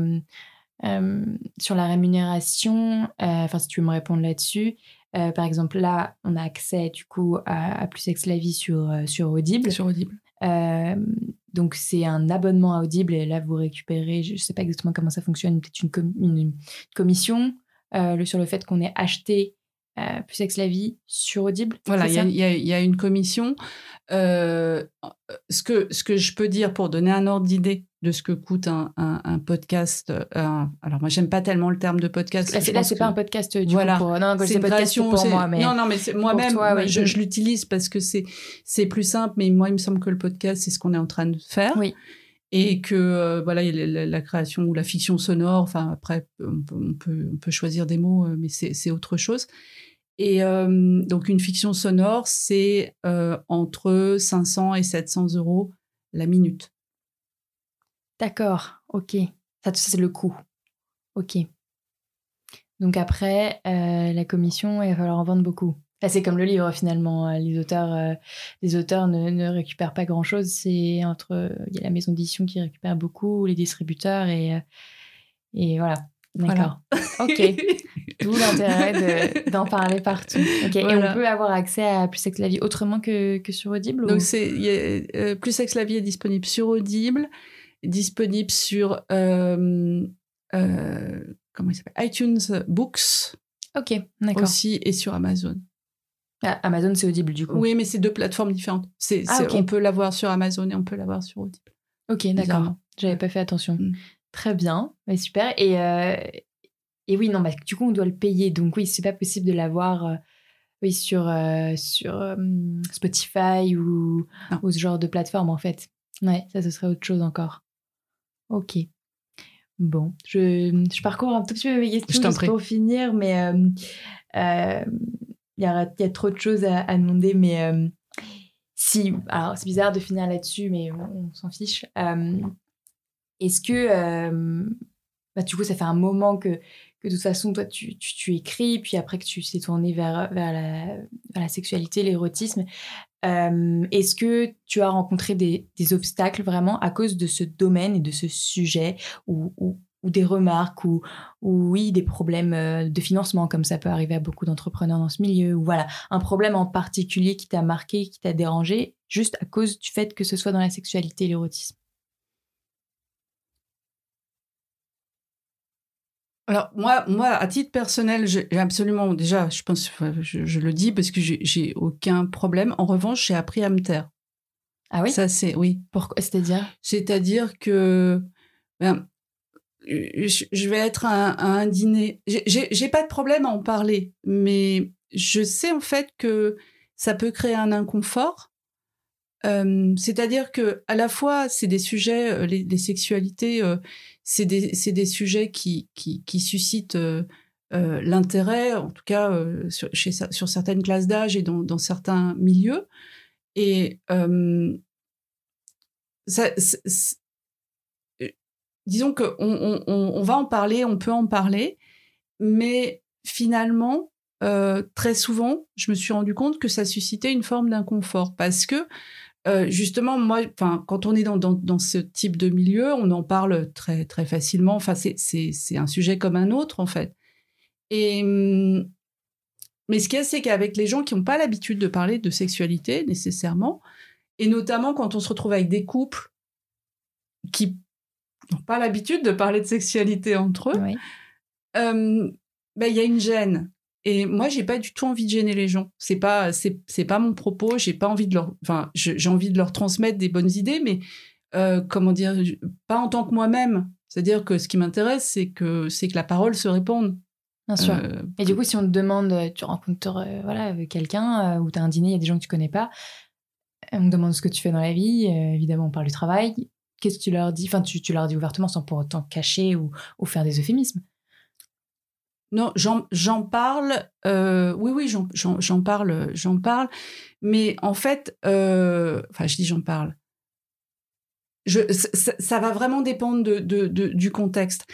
Speaker 1: sur la rémunération, enfin si tu veux me répondre là-dessus, par exemple là, on a accès du coup à, à Plus Sex la vie sur sur Audible.
Speaker 4: Sur Audible.
Speaker 1: Donc c'est un abonnement à Audible et là vous récupérez, je sais pas exactement comment ça fonctionne, peut-être une, com- une commission euh, sur le fait qu'on ait acheté euh, Plus Sex la vie sur Audible.
Speaker 4: Voilà, y y il y a une commission. Euh, ce, que, ce que je peux dire pour donner un ordre d'idée de ce que coûte un, un, un podcast. euh, un- alors, moi, j'aime pas tellement le terme de podcast.
Speaker 1: Là, c'est, là, pas un podcast euh, du
Speaker 4: Voilà.
Speaker 1: coup pour... Non,
Speaker 4: c'est une création.
Speaker 1: pour moi, mais...
Speaker 4: Non, non, mais moi-même,
Speaker 1: oui.
Speaker 4: je, je l'utilise parce que c'est, c'est plus simple. Mais moi, il me semble que le podcast, c'est ce qu'on est en train de faire.
Speaker 1: Oui.
Speaker 4: Et que euh, voilà, la, la création ou la fiction sonore. Enfin, après, on peut, on peut, on peut choisir des mots, mais c'est, c'est autre chose. Et euh, donc, une fiction sonore, c'est euh, entre 500 et 700 euros la minute.
Speaker 1: D'accord, ok. Ça, c'est le coût. Ok. Donc après, euh, la commission, il va falloir en vendre beaucoup. C'est comme le livre finalement. Euh, Les auteurs, euh, les auteurs ne, ne récupèrent pas grand-chose. C'est entre, il y a la maison d'édition qui récupère beaucoup, les distributeurs et euh, et voilà. D'accord. Ok. D'où l'intérêt de- d'en parler partout. Ok. Et
Speaker 4: Voilà.
Speaker 1: on peut avoir accès à Plus Sex la vie autrement que, que sur Audible
Speaker 4: Donc,
Speaker 1: ou-
Speaker 4: c'est, euh, Plus Sexe la vie est disponible sur Audible, disponible sur. euh, euh, comment il s'appelle? iTunes Books
Speaker 1: Ok, d'accord.
Speaker 4: aussi et sur Amazon.
Speaker 1: Ah, Amazon, c'est Audible du coup.
Speaker 4: Oui, mais c'est deux plateformes différentes. C'est,
Speaker 1: Ah,
Speaker 4: c'est-
Speaker 1: ok.
Speaker 4: On peut l'avoir sur Amazon et on peut l'avoir sur Audible.
Speaker 1: Ok, d'accord. J'avais pas fait attention.
Speaker 4: Mm.
Speaker 1: Très bien, mais super. Et, euh, et oui, non, bah, du coup, on doit le payer. Donc oui, c'est pas possible de l'avoir oui, sur, euh, sur euh, Spotify ou, ou ce genre de plateforme, en fait. Ouais, ça, ce serait autre chose encore. Ok. Bon, je, je parcours un tout petit peu mes questions
Speaker 4: Je
Speaker 1: juste
Speaker 4: prie.
Speaker 1: pour finir, mais euh, euh, il y, a, il y a trop de choses à, à demander. Mais euh, si, alors c'est bizarre de finir là-dessus, mais on, on s'en fiche. Euh, Est-ce que, euh, bah, du coup, ça fait un moment que, que de toute façon, toi, tu, tu, tu écris, puis après que tu t'es tourné vers, vers, la, vers la sexualité, l'érotisme, euh, est-ce que tu as rencontré des, obstacles vraiment à cause de ce domaine et de ce sujet ou, des remarques ou, ou oui des problèmes euh, de financement comme ça peut arriver à beaucoup d'entrepreneurs dans ce milieu ou voilà un problème en particulier qui t'a marqué qui t'a dérangé juste à cause du fait que ce soit dans la sexualité et l'érotisme?
Speaker 4: Alors moi, moi, à titre personnel, j'ai absolument déjà, je pense, je, je le dis parce que j'ai aucun problème. En revanche, j'ai appris à me taire.
Speaker 1: Ah oui?
Speaker 4: Ça c'est oui.
Speaker 1: Pourquoi? C'est-à-dire?
Speaker 4: C'est-à-dire que ben, je vais être à, un dîner. J'ai pas de problème à en parler, mais je sais en fait que ça peut créer un inconfort. Euh, c'est-à-dire que à la fois c'est des sujets, euh, les, sexualités, euh, c'est des, des, sujets qui, qui, suscitent l'intérêt, en tout cas sur, chez, sur certaines classes d'âge et dans, certains milieux. Et disons qu'on on, on, va en parler, on peut en parler, mais finalement, très souvent, je me suis rendu compte que ça suscitait une forme d'inconfort parce que euh, justement, moi, enfin, quand on est dans, dans, dans, ce type de milieu, on en parle très très facilement. Enfin, c'est c'est un sujet comme un autre en fait. Et hum, mais ce qu'il y a, c'est qu'avec les gens qui n'ont pas l'habitude de parler de sexualité nécessairement, et notamment quand on se retrouve avec des couples qui n'ont pas l'habitude de parler de sexualité entre eux, euh, ben, il y a une gêne. Et moi, j'ai pas du tout envie de gêner les gens. C'est pas, c'est, c'est pas mon propos. J'ai pas envie de leur, enfin, j'ai envie de leur transmettre des bonnes idées, mais euh, comment dire, pas en tant que moi-même. C'est-à-dire que ce qui m'intéresse, c'est que c'est que la parole se répande.
Speaker 1: Bien sûr. Euh, et du coup, si on te demande, tu rencontres voilà quelqu'un ou tu as un dîner, il y a des gens que tu connais pas, on te demande ce que tu fais dans la vie. évidemment, on parle du travail qu'est-ce que tu leur dis? Enfin, tu, tu, leur dis ouvertement sans pour autant cacher ou, ou faire des euphémismes.
Speaker 4: Non, j'en parle. Euh, oui, oui, j'en parle, j'en parle. Mais en fait, euh, enfin, je dis j'en parle. Je, ça, va vraiment dépendre de, de, du contexte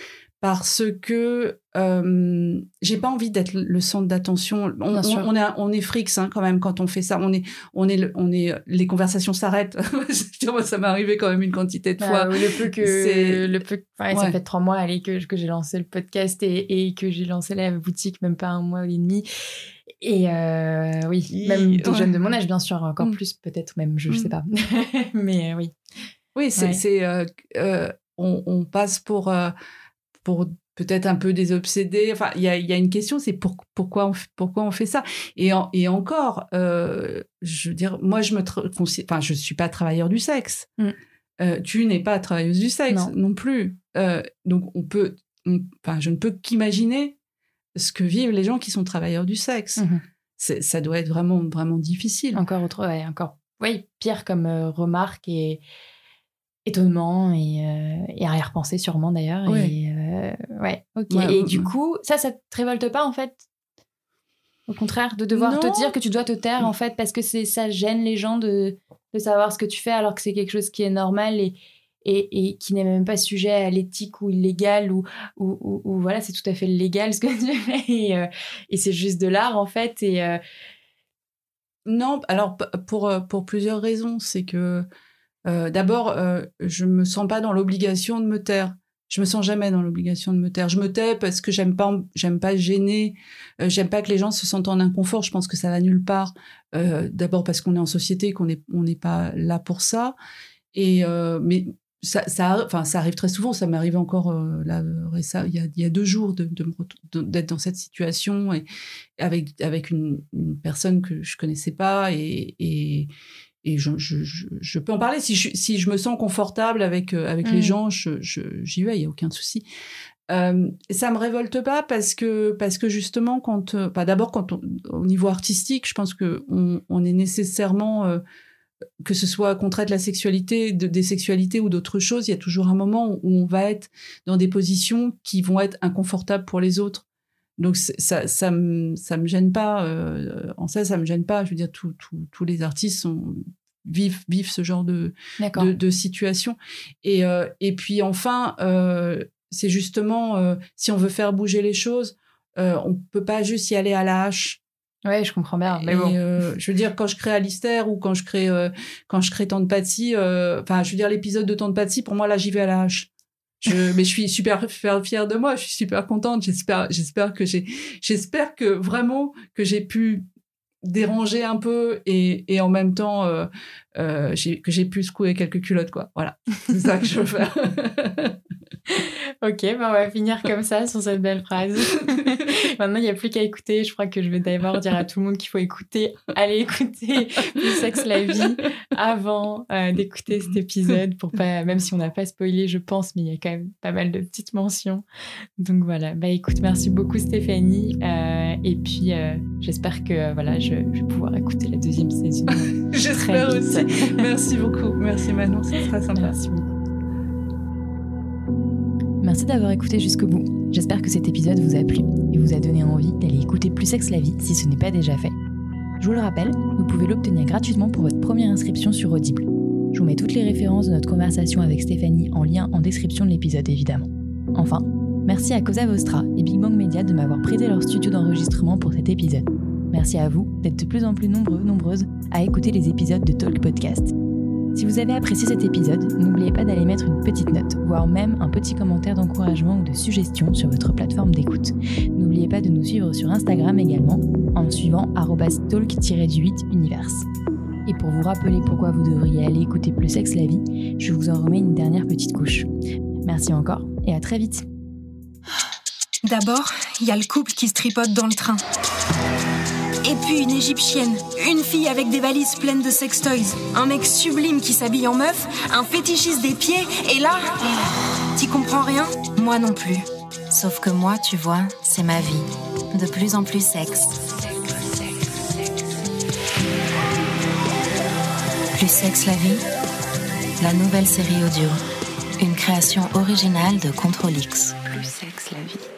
Speaker 4: parce que euh, j'ai pas envie d'être le centre d'attention. On, on, est on est frix hein, quand même quand on fait ça. On est on est on est les conversations s'arrêtent. ça m'est arrivé quand même une quantité de fois.
Speaker 1: le peu que le peu ça fait trois mois allez que que j'ai lancé le podcast et, et que j'ai lancé la boutique même pas un mois et demi. Et euh, oui, même des jeunes de mon âge bien sûr encore mm. plus peut-être même je, sais mm. pas. Mais euh, oui.
Speaker 4: Oui, c'est c'est euh, euh, on, on, passe pour pour peut-être un peu désobsédé. Enfin, il y a, y a, une question, c'est pourquoi, on, pourquoi on fait ça? Et, et encore, euh, je veux dire, moi, je me enfin, je suis pas travailleur du sexe. Mm. Euh, tu n'es pas travailleuse du sexe non, plus. Euh, donc, on peut, enfin, je ne peux qu'imaginer ce que vivent les gens qui sont travailleurs du sexe. Mm-hmm. Ça doit être vraiment, vraiment difficile.
Speaker 1: Encore autre, ouais, encore, oui, pire comme remarque et étonnement et, euh, et arrière-pensée sûrement d'ailleurs. Et, euh, ouais, ok. et du coup, ça, ça te révolte pas en fait? Au contraire, de devoir te dire que tu dois te taire en fait parce que c'est ça gêne les gens de, de savoir ce que tu fais alors que c'est quelque chose qui est normal et, et, et qui n'est même pas sujet à l'éthique ou illégal ou, ou, ou, voilà, c'est tout à fait légal ce que tu fais et, euh, et c'est juste de l'art en fait. Et,
Speaker 4: Non, alors pour, pour plusieurs raisons. C'est que euh, d'abord, euh, je me sens pas dans l'obligation de me taire. Je me sens jamais dans l'obligation de me taire. Je me tais parce que j'aime pas, j'aime pas gêner, euh, j'aime pas que les gens se sentent en inconfort. Je pense que ça va nulle part. D'abord parce qu'on est en société, qu'on n'est on n'est pas là pour ça. Et mais ça, enfin, ça arrive très souvent. Ça m'arrive encore là il y a, deux jours d'être dans cette situation et avec avec une, personne que je connaissais pas et et je, je, je, peux en parler. Si je, si je me sens confortable avec euh, avec les mmh. gens j'y vais il y a aucun souci. Euh, ça me révolte pas parce que parce que justement quand euh, pas d'abord quand au niveau artistique je pense que on, on est nécessairement euh, que ce soit qu'on traite la sexualité de, des sexualités ou d'autres choses il y a toujours un moment où on va être dans des positions qui vont être inconfortables pour les autres donc ça, ça me, ça me gêne pas. Euh, en ça, ça me gêne pas. Je veux dire, tous les artistes sont, vivent, vivent ce genre de, de, de, situation. Et, euh, et puis enfin, euh, c'est justement, euh, si on veut faire bouger les choses, euh, on peut pas juste y aller à la hache.
Speaker 1: Ouais, je comprends bien. Mais bon.
Speaker 4: Euh, je veux dire, quand je crée Alistair ou quand je crée, quand je crée Tante Patsy, enfin, je veux dire, l'épisode de Tante Patsy, pour moi, là, j'y vais à la hache. Je, mais je suis super fière de moi. Je suis super contente. J'espère, j'espère que j'ai, j'espère que vraiment que j'ai pu déranger un peu et, et en même temps euh, euh, que j'ai pu secouer quelques culottes quoi voilà c'est ça que je veux faire
Speaker 1: ok, bah on va finir comme ça sur cette belle phrase. Maintenant, il n'y a plus qu'à écouter. Je crois que je vais d'abord dire à tout le monde qu'il faut écouter, allez écouter Le sexe, la vie avant euh, d'écouter cet épisode pour pas, même si on n'a pas spoilé, je pense, mais il y a quand même pas mal de petites mentions. Donc voilà, bah écoute, merci beaucoup Stéphanie. Euh, et puis, euh, j'espère que voilà, je, vais pouvoir écouter la deuxième saison.
Speaker 4: j'espère aussi. Merci beaucoup. Merci Manon, c'est très sympa.
Speaker 1: Merci beaucoup. Merci d'avoir écouté jusqu'au bout. J'espère que cet épisode vous a plu et vous a donné envie d'aller écouter Plus Sexe la vie si ce n'est pas déjà fait. Je vous le rappelle, vous pouvez l'obtenir gratuitement pour votre première inscription sur Audible. Je vous mets toutes les références de notre conversation avec Stéphanie en lien en description de l'épisode évidemment. Enfin, merci à Cosa Vostra et Big Bang Media de m'avoir prêté leur studio d'enregistrement pour cet épisode. Merci à vous d'être de plus en plus nombreux, nombreuses à écouter les épisodes de Talk Podcast. Si vous avez apprécié cet épisode, n'oubliez pas d'aller mettre une petite note, voire même un petit commentaire d'encouragement ou de suggestion sur votre plateforme d'écoute. N'oubliez pas de nous suivre sur Instagram également, en suivant talk-du8univers. Et pour vous rappeler pourquoi vous devriez aller écouter Plus Sexe la vie, je vous en remets une dernière petite couche. Merci encore et à très vite.
Speaker 2: D'abord, il y a le couple qui se tripote dans le train. Et puis une égyptienne, une fille avec des valises pleines de sextoys, un mec sublime qui s'habille en meuf, un fétichiste des pieds, et là, t'y comprends rien Moi non plus.
Speaker 3: Sauf que moi, tu vois, c'est ma vie. De plus en plus sexe. Plus sexe la vie La nouvelle série audio. Une création originale de Control X.
Speaker 1: Plus sexe la vie.